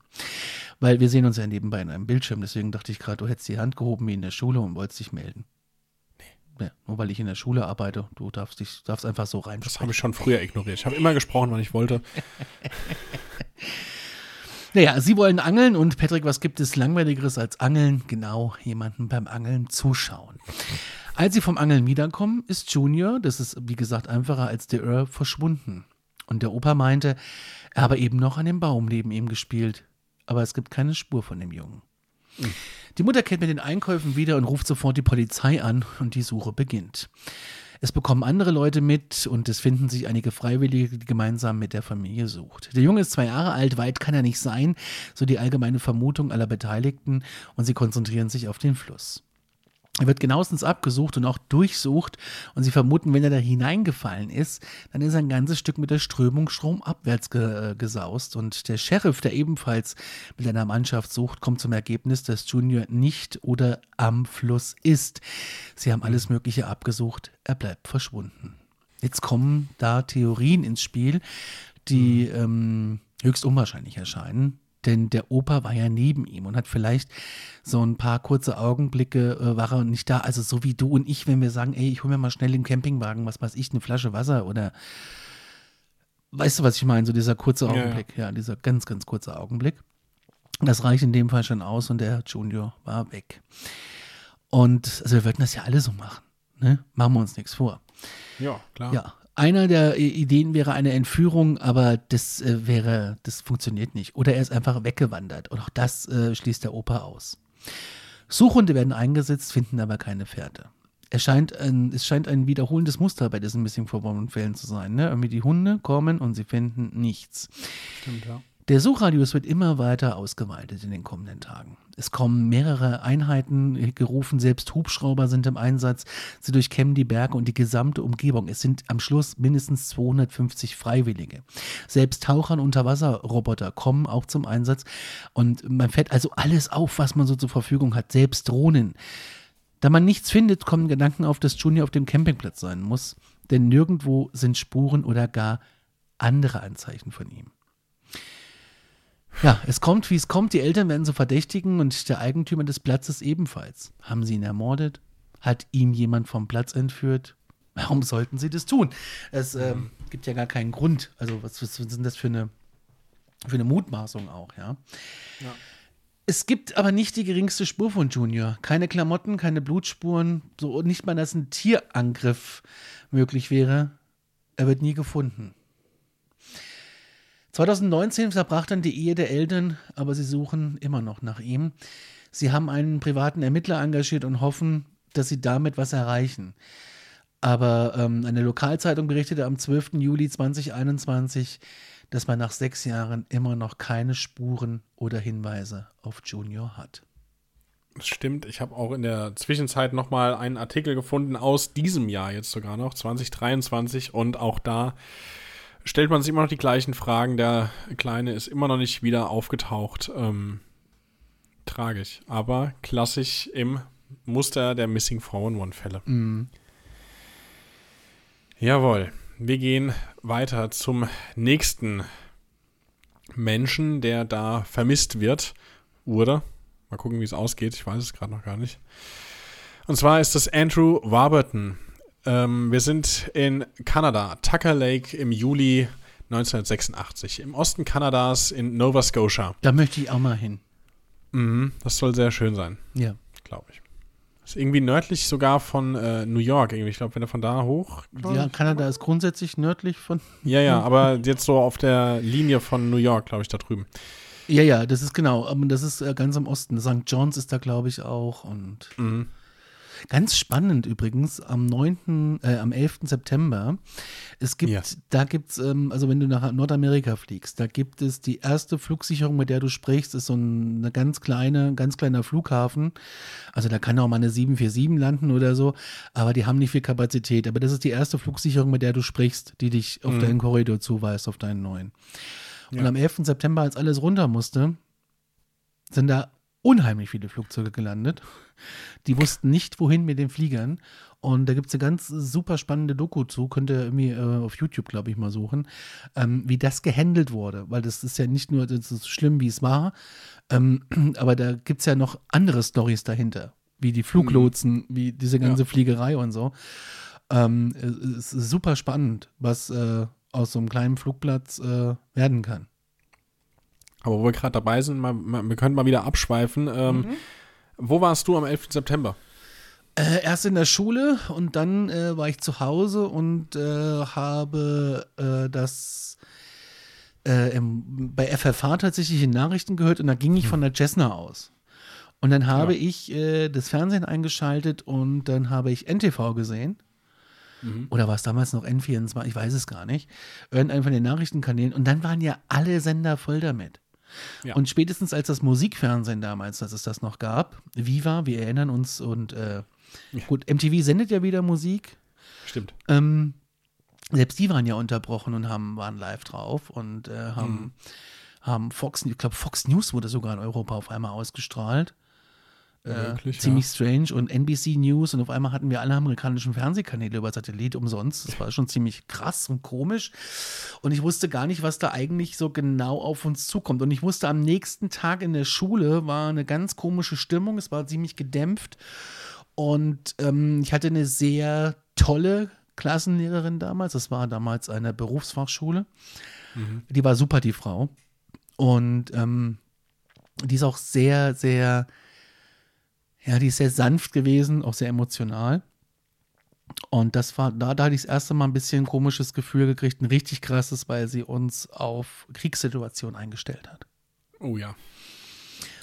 Weil wir sehen uns ja nebenbei in einem Bildschirm, deswegen dachte ich gerade, du hättest die Hand gehoben wie in der Schule und wolltest dich melden. Nee. Ja, nur weil ich in der Schule arbeite, du darfst dich darfst einfach so rein. Das habe ich schon früher ignoriert. Ich habe immer gesprochen, wann ich wollte. (laughs) Naja, sie wollen angeln und Patrick, was gibt es langweiligeres als angeln? Genau, jemanden beim Angeln zuschauen. Als sie vom Angeln wiederkommen, ist Junior, das ist wie gesagt einfacher als der Earl, verschwunden. Und der Opa meinte, er habe eben noch an dem Baum neben ihm gespielt, aber es gibt keine Spur von dem Jungen. Die Mutter kehrt mit den Einkäufen wieder und ruft sofort die Polizei an und die Suche beginnt. Es bekommen andere Leute mit und es finden sich einige Freiwillige, die gemeinsam mit der Familie sucht. Der Junge ist zwei Jahre alt, weit kann er nicht sein, so die allgemeine Vermutung aller Beteiligten und sie konzentrieren sich auf den Fluss. Er wird genauestens abgesucht und auch durchsucht und sie vermuten, wenn er da hineingefallen ist, dann ist er ein ganzes Stück mit der Strömung stromabwärts ge äh, gesaust und der Sheriff, der ebenfalls mit einer Mannschaft sucht, kommt zum Ergebnis, dass Junior nicht oder am Fluss ist. Sie haben alles Mögliche abgesucht, er bleibt verschwunden. Jetzt kommen da Theorien ins Spiel, die ähm, höchst unwahrscheinlich erscheinen. Denn der Opa war ja neben ihm und hat vielleicht so ein paar kurze Augenblicke, äh, war er nicht da. Also so wie du und ich, wenn wir sagen, ey, ich hole mir mal schnell im Campingwagen, was weiß ich, eine Flasche Wasser oder weißt du, was ich meine? So dieser kurze Augenblick, ja, ja. ja, dieser ganz, ganz kurze Augenblick. Das reicht in dem Fall schon aus und der Junior war weg. Und also wir würden das ja alle so machen. Ne? Machen wir uns nichts vor. Ja, klar. Ja, einer der Ideen wäre eine Entführung, aber das äh, wäre, das funktioniert nicht. Oder er ist einfach weggewandert. Und auch das äh, schließt der Opa aus. Suchhunde werden eingesetzt, finden aber keine Pferde. Es scheint ein, es scheint ein wiederholendes Muster bei diesen Missing verborgenen Fällen zu sein. Ne? Irgendwie die Hunde kommen und sie finden nichts. Stimmt, ja. Der Suchradius wird immer weiter ausgeweitet in den kommenden Tagen. Es kommen mehrere Einheiten gerufen, selbst Hubschrauber sind im Einsatz. Sie durchkämmen die Berge und die gesamte Umgebung. Es sind am Schluss mindestens 250 Freiwillige. Selbst Taucher und Unterwasserroboter kommen auch zum Einsatz und man fährt also alles auf, was man so zur Verfügung hat, selbst Drohnen. Da man nichts findet, kommen Gedanken auf, dass Junior auf dem Campingplatz sein muss, denn nirgendwo sind Spuren oder gar andere Anzeichen von ihm. Ja, es kommt, wie es kommt. Die Eltern werden so verdächtigen und der Eigentümer des Platzes ebenfalls. Haben sie ihn ermordet? Hat ihn jemand vom Platz entführt? Warum sollten sie das tun? Es ähm, gibt ja gar keinen Grund. Also, was, was sind das für eine, für eine Mutmaßung auch, ja? ja? Es gibt aber nicht die geringste Spur von Junior. Keine Klamotten, keine Blutspuren, so nicht mal, dass ein Tierangriff möglich wäre. Er wird nie gefunden. 2019 zerbrach dann die Ehe der Eltern, aber sie suchen immer noch nach ihm. Sie haben einen privaten Ermittler engagiert und hoffen, dass sie damit was erreichen. Aber ähm, eine Lokalzeitung berichtete am 12. Juli 2021, dass man nach sechs Jahren immer noch keine Spuren oder Hinweise auf Junior hat. Das stimmt. Ich habe auch in der Zwischenzeit nochmal einen Artikel gefunden aus diesem Jahr jetzt sogar noch, 2023. Und auch da stellt man sich immer noch die gleichen Fragen. Der Kleine ist immer noch nicht wieder aufgetaucht. Ähm, tragisch, aber klassisch im Muster der Missing 411-Fälle. Mhm. Jawohl, wir gehen weiter zum nächsten Menschen, der da vermisst wird. Wurde. Mal gucken, wie es ausgeht. Ich weiß es gerade noch gar nicht. Und zwar ist das Andrew Warburton. Ähm, wir sind in Kanada, Tucker Lake im Juli 1986. Im Osten Kanadas in Nova Scotia. Da möchte ich auch mal hin. Mhm, das soll sehr schön sein. Ja. Glaube ich. Ist irgendwie nördlich sogar von äh, New York. Irgendwie. Ich glaube, wenn du von da hoch. Ja, Kanada ist grundsätzlich nördlich von. Ja, ja, aber jetzt so auf der Linie von New York, glaube ich, da drüben. Ja, ja, das ist genau. Aber das ist äh, ganz im Osten. St. John's ist da, glaube ich, auch. Und Mhm. Ganz spannend übrigens, am 9., äh, am 11. September. Es gibt, Ja. da gibt es, ähm, also wenn du nach Nordamerika fliegst, da gibt es die erste Flugsicherung, mit der du sprichst, ist so ein, eine ganz kleine, ganz kleiner Flughafen. Also da kann auch mal eine 747 landen oder so, aber die haben nicht viel Kapazität. Aber das ist die erste Flugsicherung, mit der du sprichst, die dich auf deinen Korridor zuweist, auf deinen neuen. Und Ja. am 11. September, als alles runter musste, sind da unheimlich viele Flugzeuge gelandet. Die wussten nicht, wohin mit den Fliegern. Und da gibt es eine ganz super spannende Doku zu, könnt ihr irgendwie äh, auf YouTube, glaube ich, mal suchen, ähm, wie das gehandelt wurde. Weil das ist ja nicht nur das ist schlimm, wie es war, ähm, (clears throat) aber da gibt es ja noch andere Stories dahinter, wie die Fluglotsen, wie diese ganze Fliegerei und so. Ähm, es ist super spannend, was äh, aus so einem kleinen Flugplatz äh, werden kann. Aber wo wir gerade dabei sind, mal, mal, wir können mal wieder abschweifen. Ähm, Wo warst du am 11. September? Äh, erst in der Schule und dann äh, war ich zu Hause und äh, habe äh, das äh, im, bei FFH tatsächlich in Nachrichten gehört und da ging ich von der Cessna aus. Und dann habe Ja. ich äh, das Fernsehen eingeschaltet und dann habe ich NTV gesehen. Oder war es damals noch N24? Ich weiß es gar nicht. Irgendeinen von den Nachrichtenkanälen. Und dann waren ja alle Sender voll damit. Ja. Und spätestens als das Musikfernsehen damals, dass es das noch gab, Viva, wir erinnern uns und äh, gut, MTV sendet ja wieder Musik. Stimmt. Ähm, selbst die waren ja unterbrochen und haben, waren live drauf und äh, haben, haben Fox, ich glaube Fox News wurde sogar in Europa auf einmal ausgestrahlt. Äh, Wirklich, ziemlich strange und NBC News und auf einmal hatten wir alle amerikanischen Fernsehkanäle über Satellit umsonst. Das war schon ziemlich krass und komisch. Und ich wusste gar nicht, was da eigentlich so genau auf uns zukommt. Und ich wusste, am nächsten Tag in der Schule war eine ganz komische Stimmung. Es war ziemlich gedämpft. Und ähm, ich hatte eine sehr tolle Klassenlehrerin damals. Das war damals eine Berufsfachschule. Die war super, die Frau. Und ähm, die ist auch sehr, sehr, ja, die ist sehr sanft gewesen, auch sehr emotional. Und das war, da, da hatte ich das erste Mal ein bisschen ein komisches Gefühl gekriegt, ein richtig krasses, weil sie uns auf Kriegssituationen eingestellt hat. Oh ja.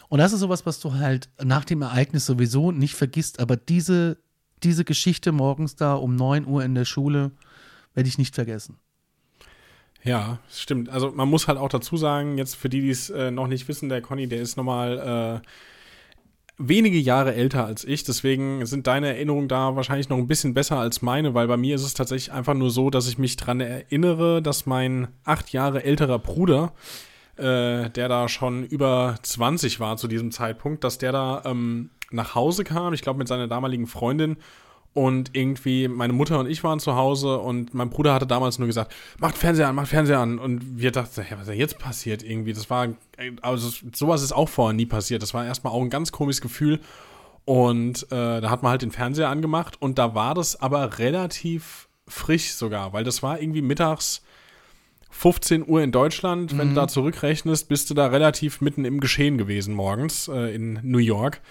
Und das ist sowas, was du halt nach dem Ereignis sowieso nicht vergisst, aber diese, diese Geschichte morgens da um 9 Uhr in der Schule werde ich nicht vergessen. Ja, stimmt. Also man muss halt auch dazu sagen, jetzt für die, die es äh, noch nicht wissen, der Conny, der ist nochmal äh, wenige Jahre älter als ich. Deswegen sind deine Erinnerungen da wahrscheinlich noch ein bisschen besser als meine, weil bei mir ist es tatsächlich einfach nur so, dass ich mich dran erinnere, dass mein acht Jahre älterer Bruder, äh, der da schon über 20 war zu diesem Zeitpunkt, dass der da ähm, nach Hause kam, ich glaube mit seiner damaligen Freundin und irgendwie meine Mutter und ich waren zu Hause und mein Bruder hatte damals nur gesagt, macht Fernseher an, macht Fernseher an. Und wir dachten, ja, was ist denn jetzt passiert irgendwie? Das war, also sowas ist auch vorher nie passiert. Das war erstmal auch ein ganz komisches Gefühl. Und äh, da hat man halt den Fernseher angemacht und da war das aber relativ frisch sogar, weil das war irgendwie mittags 15 Uhr in Deutschland. Wenn du da zurückrechnest, bist du da relativ mitten im Geschehen gewesen morgens äh, in New York.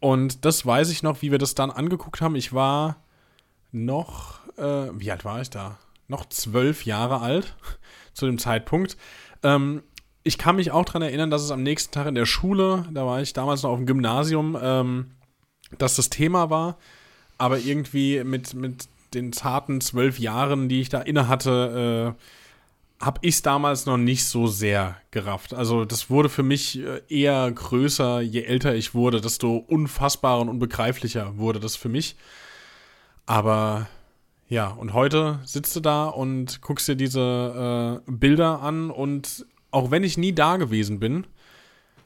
Und das weiß ich noch, wie wir das dann angeguckt haben. Ich war noch, äh, wie alt war ich da? Noch zwölf Jahre alt (laughs) zu dem Zeitpunkt. Ähm, ich kann mich auch daran erinnern, dass es am nächsten Tag in der Schule, da war ich damals noch auf dem Gymnasium, ähm, dass das Thema war. Aber irgendwie mit, mit den zarten zwölf Jahren, die ich da inne hatte, äh, habe ich es damals noch nicht so sehr gerafft. Also das wurde für mich äh, eher größer, je älter ich wurde, desto unfassbarer und unbegreiflicher wurde das für mich. Aber ja, und heute sitzt du da und guckst dir diese äh, Bilder an und auch wenn ich nie da gewesen bin,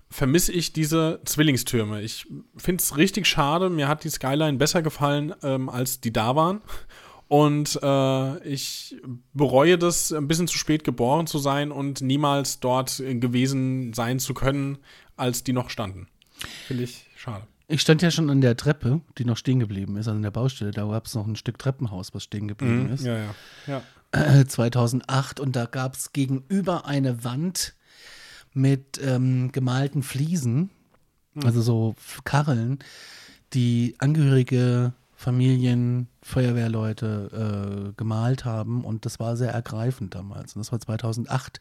vermisse ich diese Zwillingstürme. Ich finde es richtig schade. Mir hat die Skyline besser gefallen, ähm, als die da waren. Und äh, ich bereue das, ein bisschen zu spät geboren zu sein und niemals dort gewesen sein zu können, als die noch standen. Finde ich schade. Ich stand ja schon an der Treppe, die noch stehen geblieben ist, also an der Baustelle. Da gab es noch ein Stück Treppenhaus, was stehen geblieben ist. Ja, ja. ja. 2008 und da gab es gegenüber eine Wand mit ähm, gemalten Fliesen, also so Kacheln, die Angehörige, Familien, Feuerwehrleute äh, gemalt haben und das war sehr ergreifend damals. Und das war 2008,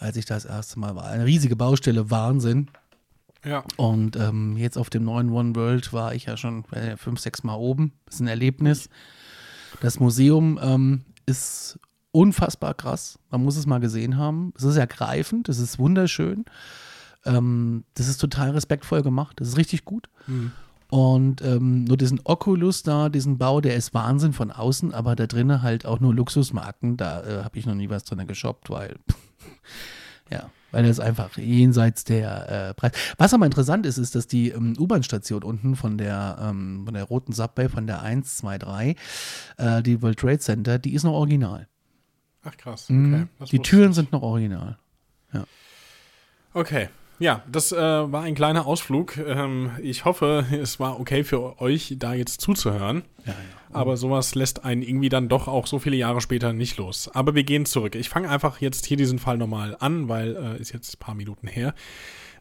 als ich das erste Mal war. Eine riesige Baustelle, Wahnsinn. Ja. Und ähm, jetzt auf dem neuen One World war ich ja schon äh, fünf, sechs Mal oben. Das ist ein Erlebnis. Das Museum ähm, ist unfassbar krass. Man muss es mal gesehen haben. Es ist ergreifend, es ist wunderschön. Ähm, das ist total respektvoll gemacht. Das ist richtig gut. Und ähm, nur diesen Oculus da, diesen Bau, der ist Wahnsinn von außen, aber da drinnen halt auch nur Luxusmarken. Da äh, habe ich noch nie was drin geshoppt, weil (laughs) ja, weil das einfach jenseits der äh, Preis. Was aber interessant ist, ist, dass die ähm, U-Bahn-Station unten von der, ähm, von der roten Subway, von der 123, äh, die World Trade Center, die ist noch original. Ach krass. Okay. Das die Türen sind noch original. Okay. Ja, das äh, war ein kleiner Ausflug. Ähm, ich hoffe, es war okay für euch, da jetzt zuzuhören. Ja, ja. Aber sowas lässt einen irgendwie dann doch auch so viele Jahre später nicht los. Aber wir gehen zurück. Ich fange einfach jetzt hier diesen Fall nochmal an, weil äh, ist jetzt ein paar Minuten her.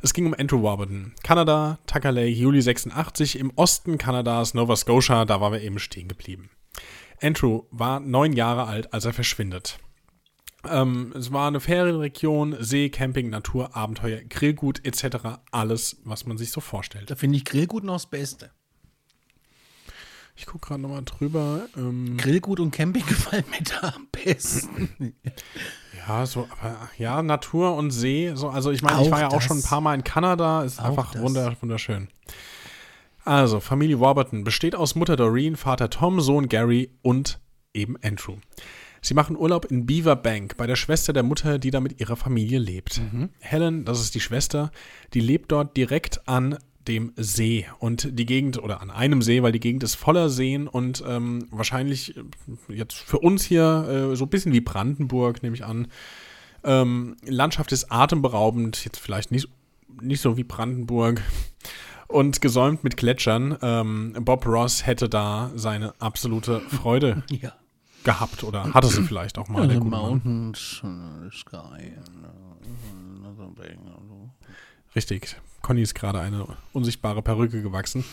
Es ging um Andrew Warburton. Kanada, Tucker Lake, Juli 86, im Osten Kanadas, Nova Scotia, da waren wir eben stehen geblieben. Andrew war neun Jahre alt, als er verschwindet. Ähm, es war eine Ferienregion, See, Camping, Natur, Abenteuer, Grillgut etc. Alles, was man sich so vorstellt. Da finde ich Grillgut noch das Beste. Ich gucke gerade nochmal drüber. Ähm, Grillgut und Camping (laughs) gefallen mir da am besten. ja, so, aber ja, Natur und See. So, also ich meine, ich war ja auch schon ein paar Mal in Kanada. Ist einfach wunder, wunderschön. Also, Familie Warburton besteht aus Mutter Doreen, Vater Tom, Sohn Gary und eben Andrew. Sie machen Urlaub in Beaver Bank bei der Schwester der Mutter, die da mit ihrer Familie lebt. Helen, das ist die Schwester, die lebt dort direkt an dem See und die Gegend oder an einem See, weil die Gegend ist voller Seen und ähm, wahrscheinlich äh, jetzt für uns hier äh, so ein bisschen wie Brandenburg, nehme ich an. Ähm, Landschaft ist atemberaubend, jetzt vielleicht nicht, nicht so wie Brandenburg und gesäumt mit Gletschern. Ähm, Bob Ross hätte da seine absolute Freude (laughs) ja. Gehabt oder hatte sie vielleicht auch mal. Mann. mountains, uh, the sky. Richtig. Conny ist gerade eine unsichtbare Perücke gewachsen.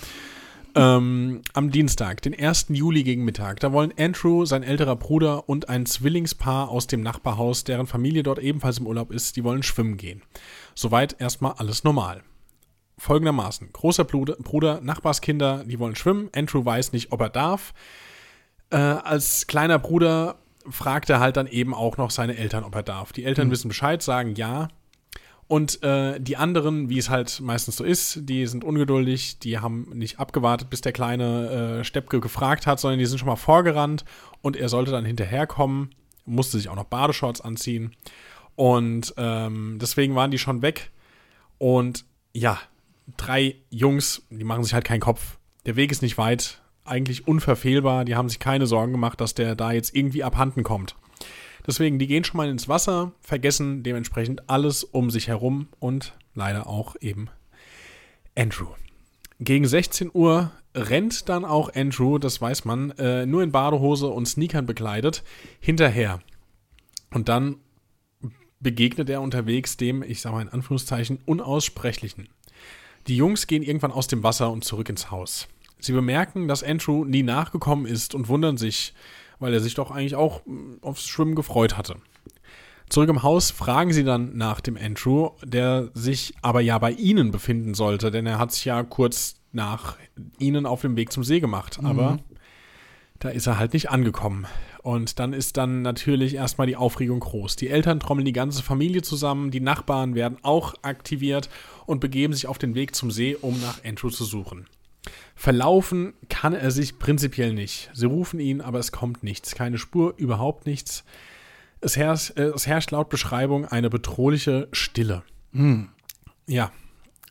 Ähm, am Dienstag, den 1. Juli gegen Mittag, da wollen Andrew, sein älterer Bruder und ein Zwillingspaar aus dem Nachbarhaus, deren Familie dort ebenfalls im Urlaub ist, die wollen schwimmen gehen. Soweit erstmal alles normal. Folgendermaßen: Großer Bruder, Nachbarskinder, die wollen schwimmen. Andrew weiß nicht, ob er darf. Äh, als kleiner Bruder fragt er halt dann eben auch noch seine Eltern, ob er darf. Die Eltern wissen Bescheid, sagen ja. Und äh, die anderen, wie es halt meistens so ist, die sind ungeduldig, die haben nicht abgewartet, bis der kleine äh, Steppke gefragt hat, sondern die sind schon mal vorgerannt und er sollte dann hinterherkommen, musste sich auch noch Badeshorts anziehen. Und ähm, deswegen waren die schon weg. Und ja, drei Jungs, die machen sich halt keinen Kopf. Der Weg ist nicht weit, eigentlich unverfehlbar. Die haben sich keine Sorgen gemacht, dass der da jetzt irgendwie abhanden kommt. Deswegen, die gehen schon mal ins Wasser, vergessen dementsprechend alles um sich herum und leider auch eben Andrew. Gegen 16 Uhr rennt dann auch Andrew, das weiß man, äh, nur in Badehose und Sneakern bekleidet, hinterher. Und dann begegnet er unterwegs dem, ich sage mal in Anführungszeichen, Unaussprechlichen. Die Jungs gehen irgendwann aus dem Wasser und zurück ins Haus. Sie bemerken, dass Andrew nie nachgekommen ist und wundern sich, weil er sich doch eigentlich auch mm, aufs Schwimmen gefreut hatte. Zurück im Haus fragen sie dann nach dem Andrew, der sich aber ja bei ihnen befinden sollte, denn er hat sich ja kurz nach ihnen auf dem Weg zum See gemacht. Aber da ist er halt nicht angekommen. Und dann ist dann natürlich erstmal die Aufregung groß. Die Eltern trommeln die ganze Familie zusammen, die Nachbarn werden auch aktiviert und begeben sich auf den Weg zum See, um nach Andrew zu suchen. Verlaufen kann er sich prinzipiell nicht. Sie rufen ihn, aber es kommt nichts. Keine Spur, überhaupt nichts. Es herrscht, äh, es herrscht laut Beschreibung eine bedrohliche Stille. Ja,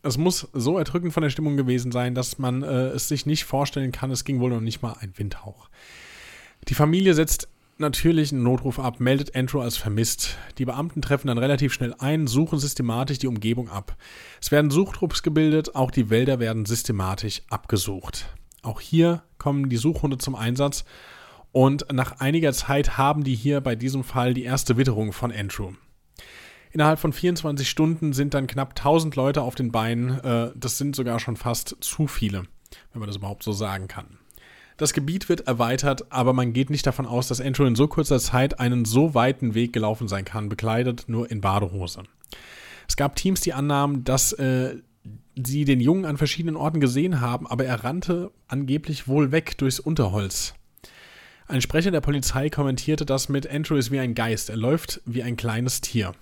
es muss so erdrückend von der Stimmung gewesen sein, dass man äh, es sich nicht vorstellen kann. Es ging wohl noch nicht mal ein Windhauch. Die Familie setzt natürlich einen Notruf ab, meldet Andrew als vermisst. Die Beamten treffen dann relativ schnell ein, suchen systematisch die Umgebung ab. Es werden Suchtrupps gebildet, auch die Wälder werden systematisch abgesucht. Auch hier kommen die Suchhunde zum Einsatz und nach einiger Zeit haben die hier bei diesem Fall die erste Witterung von Andrew. Innerhalb von 24 Stunden sind dann knapp 1000 Leute auf den Beinen. Äh, das sind sogar schon fast zu viele, wenn man das überhaupt so sagen kann. Das Gebiet wird erweitert, aber man geht nicht davon aus, dass Andrew in so kurzer Zeit einen so weiten Weg gelaufen sein kann, bekleidet nur in Badehose. Es gab Teams, die annahmen, dass äh, sie den Jungen an verschiedenen Orten gesehen haben, aber er rannte angeblich wohl weg durchs Unterholz. Ein Sprecher der Polizei kommentierte das mit Andrew ist wie ein Geist, er läuft wie ein kleines Tier.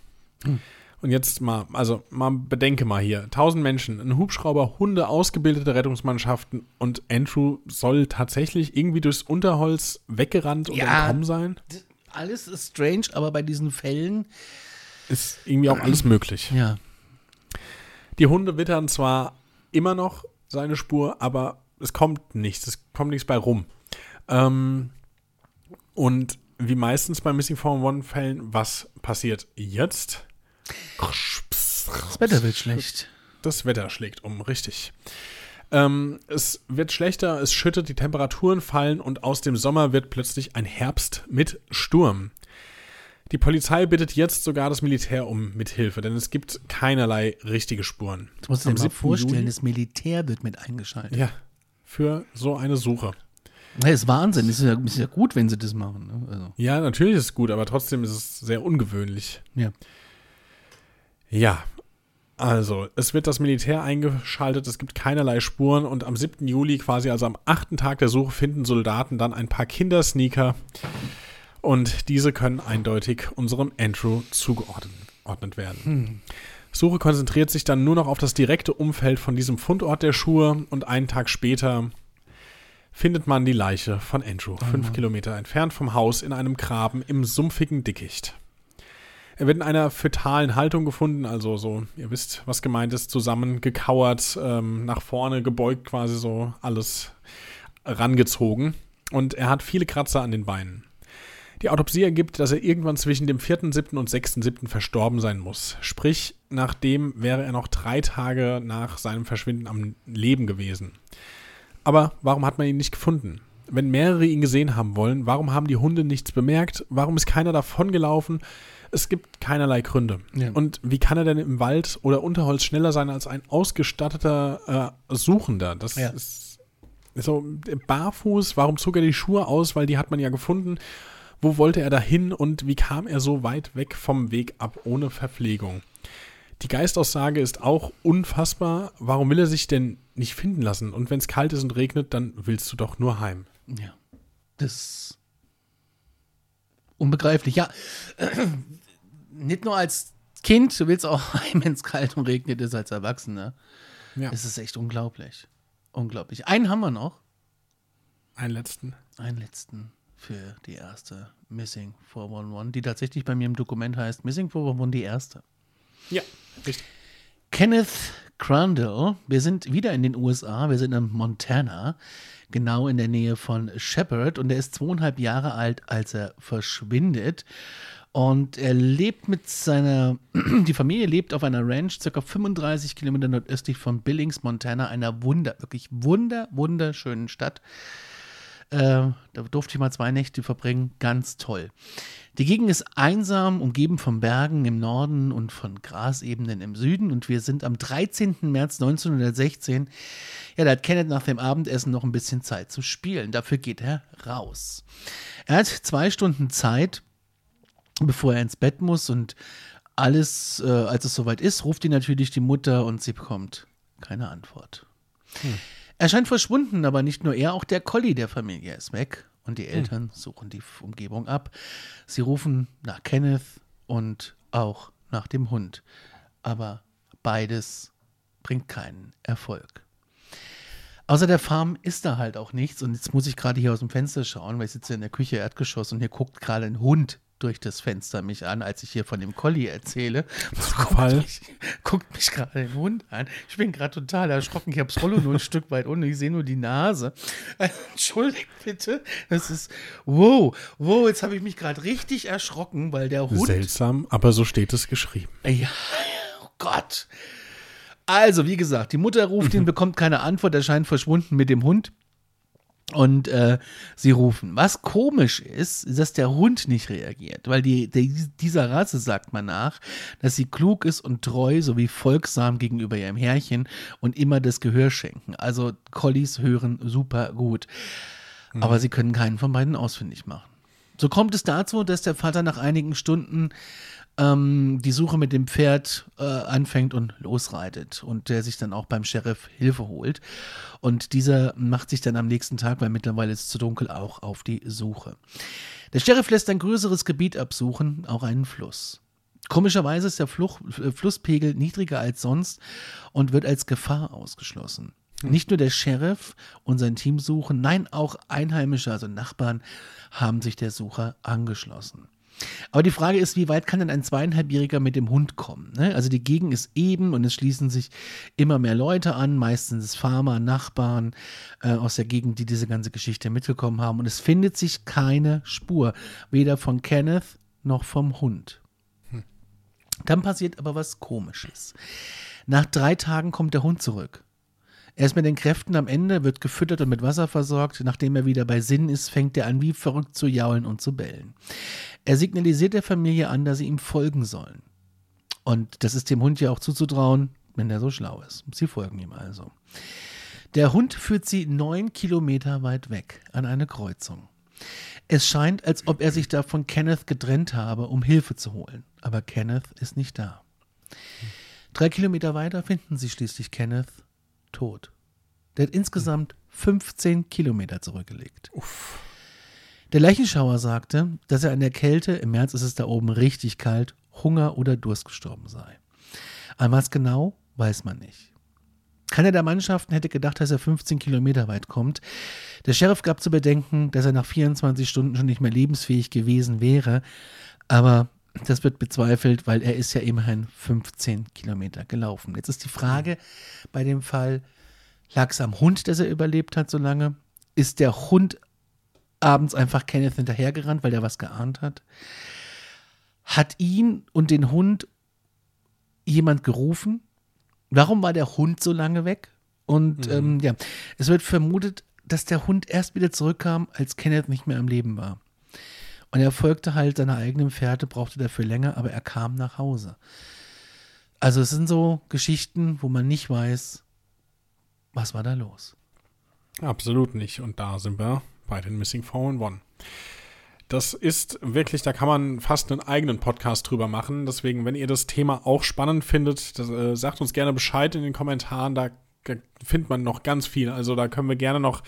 Hm. Und jetzt mal, also mal bedenke mal hier. Tausend Menschen, ein Hubschrauber, Hunde, ausgebildete Rettungsmannschaften und Andrew soll tatsächlich irgendwie durchs Unterholz weggerannt und ja, entkommen sein? Alles ist strange, aber bei diesen Fällen ist irgendwie auch alles möglich. Ja. Die Hunde wittern zwar immer noch seine Spur, aber es kommt nichts, es kommt nichts bei rum. Ähm, und wie meistens bei Missing 411-Fällen, was passiert jetzt? Das Wetter wird schlecht. Das Wetter schlägt um, richtig. Ähm, es wird schlechter, es schüttet, die Temperaturen fallen und aus dem Sommer wird plötzlich ein Herbst mit Sturm. Die Polizei bittet jetzt sogar das Militär um Mithilfe, denn es gibt keinerlei richtige Spuren. Du musst dir mal vorstellen, Juli, das Militär wird mit eingeschaltet. Ja, für so eine Suche. Das ist Wahnsinn. Es ist, ja, ist ja, gut, wenn sie das machen. Ne? Also. Ja, natürlich ist es gut, aber trotzdem ist es sehr ungewöhnlich. Ja. Ja, also, es wird das Militär eingeschaltet, es gibt keinerlei Spuren und am 7. Juli, quasi also am achten Tag der Suche, finden Soldaten dann ein paar Kindersneaker und diese können eindeutig unserem Andrew zugeordnet werden. Hm. Suche konzentriert sich dann nur noch auf das direkte Umfeld von diesem Fundort der Schuhe und einen Tag später findet man die Leiche von Andrew, oh fünf Kilometer entfernt vom Haus in einem Graben im sumpfigen Dickicht. Er wird in einer fetalen Haltung gefunden, also so, ihr wisst, was gemeint ist, zusammengekauert, ähm, nach vorne gebeugt, quasi so alles rangezogen. Und er hat viele Kratzer an den Beinen. Die Autopsie ergibt, dass er irgendwann zwischen dem 4.7. und 6.7. verstorben sein muss. Sprich, nachdem wäre er noch drei Tage nach seinem Verschwinden am Leben gewesen. Aber warum hat man ihn nicht gefunden? Wenn mehrere ihn gesehen haben wollen, warum haben die Hunde nichts bemerkt? Warum ist keiner davongelaufen? Es gibt keinerlei Gründe. Ja. Und wie kann er denn im Wald oder Unterholz schneller sein als ein ausgestatteter äh, Suchender? Das ja. ist so barfuß. Warum zog er die Schuhe aus? Weil die hat man ja gefunden. Wo wollte er dahin und wie kam er so weit weg vom Weg ab ohne Verpflegung? Die Geistaussage ist auch unfassbar. Warum will er sich denn nicht finden lassen? Und wenn es kalt ist und regnet, dann willst du doch nur heim. Ja. Das unbegreiflich. Ja, nicht nur als Kind, du willst auch (laughs) heim, wenn es kalt und regnet ist als Erwachsener. Ja. Es ist echt unglaublich. Unglaublich. Einen haben wir noch. Einen letzten. Einen letzten für die erste Missing 411, die tatsächlich bei mir im Dokument heißt Missing 411, die erste. Ja, richtig. Kenneth Crandall, wir sind wieder in den USA, wir sind in Montana, genau in der Nähe von Shepard und er ist zweieinhalb Jahre alt, als er verschwindet. Und er lebt mit seiner, (clears throat) die Familie lebt auf einer Ranch, circa 35 Kilometer nordöstlich von Billings, Montana, einer wunder, wirklich wunder, wunderschönen Stadt. Äh, da durfte ich mal zwei Nächte verbringen, ganz toll. Die Gegend ist einsam, umgeben von Bergen im Norden und von Grasebenen im Süden. Und wir sind am 13. März 1916. Ja, da hat Kenneth nach dem Abendessen noch ein bisschen Zeit zu spielen. Dafür geht er raus. Er hat zwei Stunden Zeit, bevor er ins Bett muss. Und alles, äh, als es soweit ist, ruft ihn natürlich die Mutter und sie bekommt keine Antwort. Hm. Er scheint verschwunden, aber nicht nur er, auch der Collie der Familie ist weg und die hm. Eltern suchen die Umgebung ab. Sie rufen nach Kenneth und auch nach dem Hund. Aber beides bringt keinen Erfolg. Außer der Farm ist da halt auch nichts. Und jetzt muss ich gerade hier aus dem Fenster schauen, weil ich sitze in der Küche Erdgeschoss und hier guckt gerade ein Hund durch das Fenster mich an, als ich hier von dem Collie erzähle. (laughs) Guckt mich, guckt mich gerade den Hund an. Ich bin gerade total erschrocken. Ich habe das Rollo nur ein (laughs) Stück weit unten. Ich sehe nur die Nase. (laughs) Entschuldigt bitte. Das ist, wow, wow, jetzt habe ich mich gerade richtig erschrocken, weil der Hund. Seltsam, aber so steht es geschrieben. Ja, oh Gott. Also, wie gesagt, die Mutter ruft ihn, bekommt keine Antwort, er scheint verschwunden mit dem Hund. Und äh, sie rufen. Was komisch ist, ist, dass der Hund nicht reagiert, weil die, die, dieser Rasse sagt man nach, dass sie klug ist und treu sowie folgsam gegenüber ihrem Herrchen und immer das Gehör schenken. Also Collies hören super gut. Aber sie können keinen von beiden ausfindig machen. So kommt es dazu, dass der Vater nach einigen Stunden ähm, die Suche mit dem Pferd äh, anfängt und losreitet und der sich dann auch beim Sheriff Hilfe holt. Und dieser macht sich dann am nächsten Tag, weil mittlerweile ist es zu dunkel, auch auf die Suche. Der Sheriff lässt ein größeres Gebiet absuchen, auch einen Fluss. Komischerweise ist der Fluch, äh, Flusspegel niedriger als sonst und wird als Gefahr ausgeschlossen. Nicht nur der Sheriff und sein Team suchen, nein, auch Einheimische, also Nachbarn, haben sich der Suche angeschlossen. Aber die Frage ist, wie weit kann denn ein zweieinhalbjähriger mit dem Hund kommen? Ne? Also die Gegend ist eben und es schließen sich immer mehr Leute an, meistens Farmer, Nachbarn äh, aus der Gegend, die diese ganze Geschichte mitbekommen haben. Und es findet sich keine Spur, weder von Kenneth noch vom Hund. Dann passiert aber was Komisches. Nach drei Tagen kommt der Hund zurück. Er ist mit den Kräften am Ende, wird gefüttert und mit Wasser versorgt. Nachdem er wieder bei Sinn ist, fängt er an, wie verrückt zu jaulen und zu bellen. Er signalisiert der Familie an, dass sie ihm folgen sollen. Und das ist dem Hund ja auch zuzutrauen, wenn er so schlau ist. Sie folgen ihm also. Der Hund führt sie neun Kilometer weit weg an eine Kreuzung. Es scheint, als ob er sich da von Kenneth getrennt habe, um Hilfe zu holen. Aber Kenneth ist nicht da. Drei Kilometer weiter finden sie schließlich Kenneth tot. Der hat insgesamt 15 Kilometer zurückgelegt. Der Leichenschauer sagte, dass er an der Kälte, im März ist es da oben richtig kalt, Hunger oder Durst gestorben sei. An was genau, weiß man nicht. Keiner der Mannschaften hätte gedacht, dass er 15 Kilometer weit kommt. Der Sheriff gab zu bedenken, dass er nach 24 Stunden schon nicht mehr lebensfähig gewesen wäre, aber das wird bezweifelt, weil er ist ja immerhin 15 Kilometer gelaufen. Jetzt ist die Frage bei dem Fall, lag es am Hund, dass er überlebt hat so lange? Ist der Hund abends einfach Kenneth hinterhergerannt, weil er was geahnt hat? Hat ihn und den Hund jemand gerufen? Warum war der Hund so lange weg? Und ähm, ja, es wird vermutet, dass der Hund erst wieder zurückkam, als Kenneth nicht mehr am Leben war. Und er folgte halt seiner eigenen Fährte, brauchte dafür länger, aber er kam nach Hause. Also es sind so Geschichten, wo man nicht weiß, was war da los. Absolut nicht. Und da sind wir bei den Missing 411. Das ist wirklich, da kann man fast einen eigenen Podcast drüber machen. Deswegen, wenn ihr das Thema auch spannend findet, das, äh, sagt uns gerne Bescheid in den Kommentaren. Da g- findet man noch ganz viel. Also da können wir gerne noch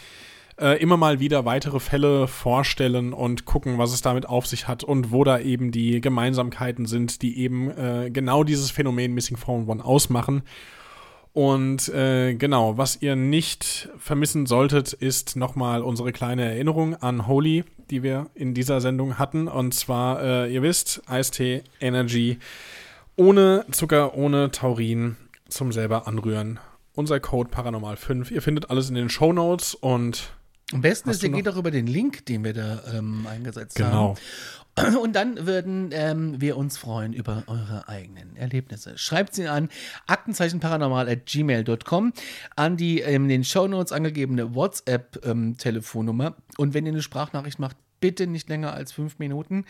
äh, immer mal wieder weitere Fälle vorstellen und gucken, was es damit auf sich hat und wo da eben die Gemeinsamkeiten sind, die eben äh, genau dieses Phänomen Missing 411 ausmachen. Und äh, genau, was ihr nicht vermissen solltet, ist nochmal unsere kleine Erinnerung an Holy, die wir in dieser Sendung hatten. Und zwar, äh, ihr wisst, Eistee Energy ohne Zucker, ohne Taurin zum selber anrühren. Unser Code Paranormal 5. Ihr findet alles in den Show Notes und Am besten Hast ist, ihr geht auch über den Link, den wir da ähm, eingesetzt genau. haben. (clears throat) Und dann würden ähm, wir uns freuen über eure eigenen Erlebnisse. Schreibt sie an aktenzeichenparanormal.gmail.com an die ähm, in den Shownotes angegebene WhatsApp-Telefonnummer. Und wenn ihr eine Sprachnachricht macht, bitte nicht länger als fünf Minuten.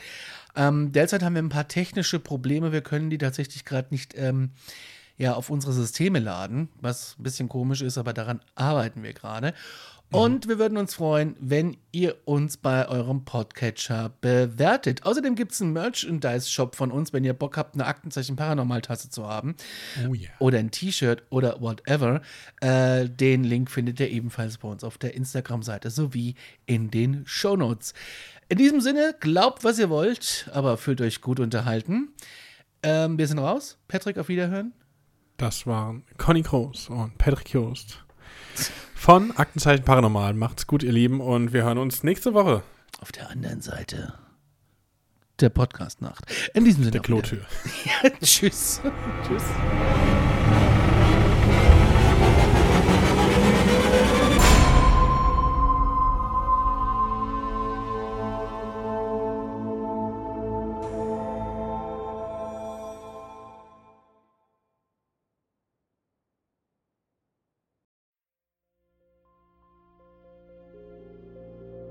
Ähm, derzeit haben wir ein paar technische Probleme. Wir können die tatsächlich gerade nicht ähm, ja, auf unsere Systeme laden, was ein bisschen komisch ist, aber daran arbeiten wir gerade. Und wir würden uns freuen, wenn ihr uns bei eurem Podcatcher bewertet. Außerdem gibt es einen Merchandise-Shop von uns, wenn ihr Bock habt, eine Aktenzeichen Paranormal-Tasse zu haben. Oh yeah. Oder ein T-Shirt oder whatever. Äh, den Link findet ihr ebenfalls bei uns auf der Instagram-Seite sowie in den Shownotes. In diesem Sinne, glaubt, was ihr wollt, aber fühlt euch gut unterhalten. Ähm, wir sind raus. Patrick, auf Wiederhören. Das waren Conny Kroos und Patrick Jost von Aktenzeichen Paranormal. Macht's gut, ihr Lieben, und wir hören uns nächste Woche. Auf der anderen Seite der Podcast-Nacht. In diesem Sinne. Der Klotür. (laughs) Ja, tschüss. (laughs) tschüss.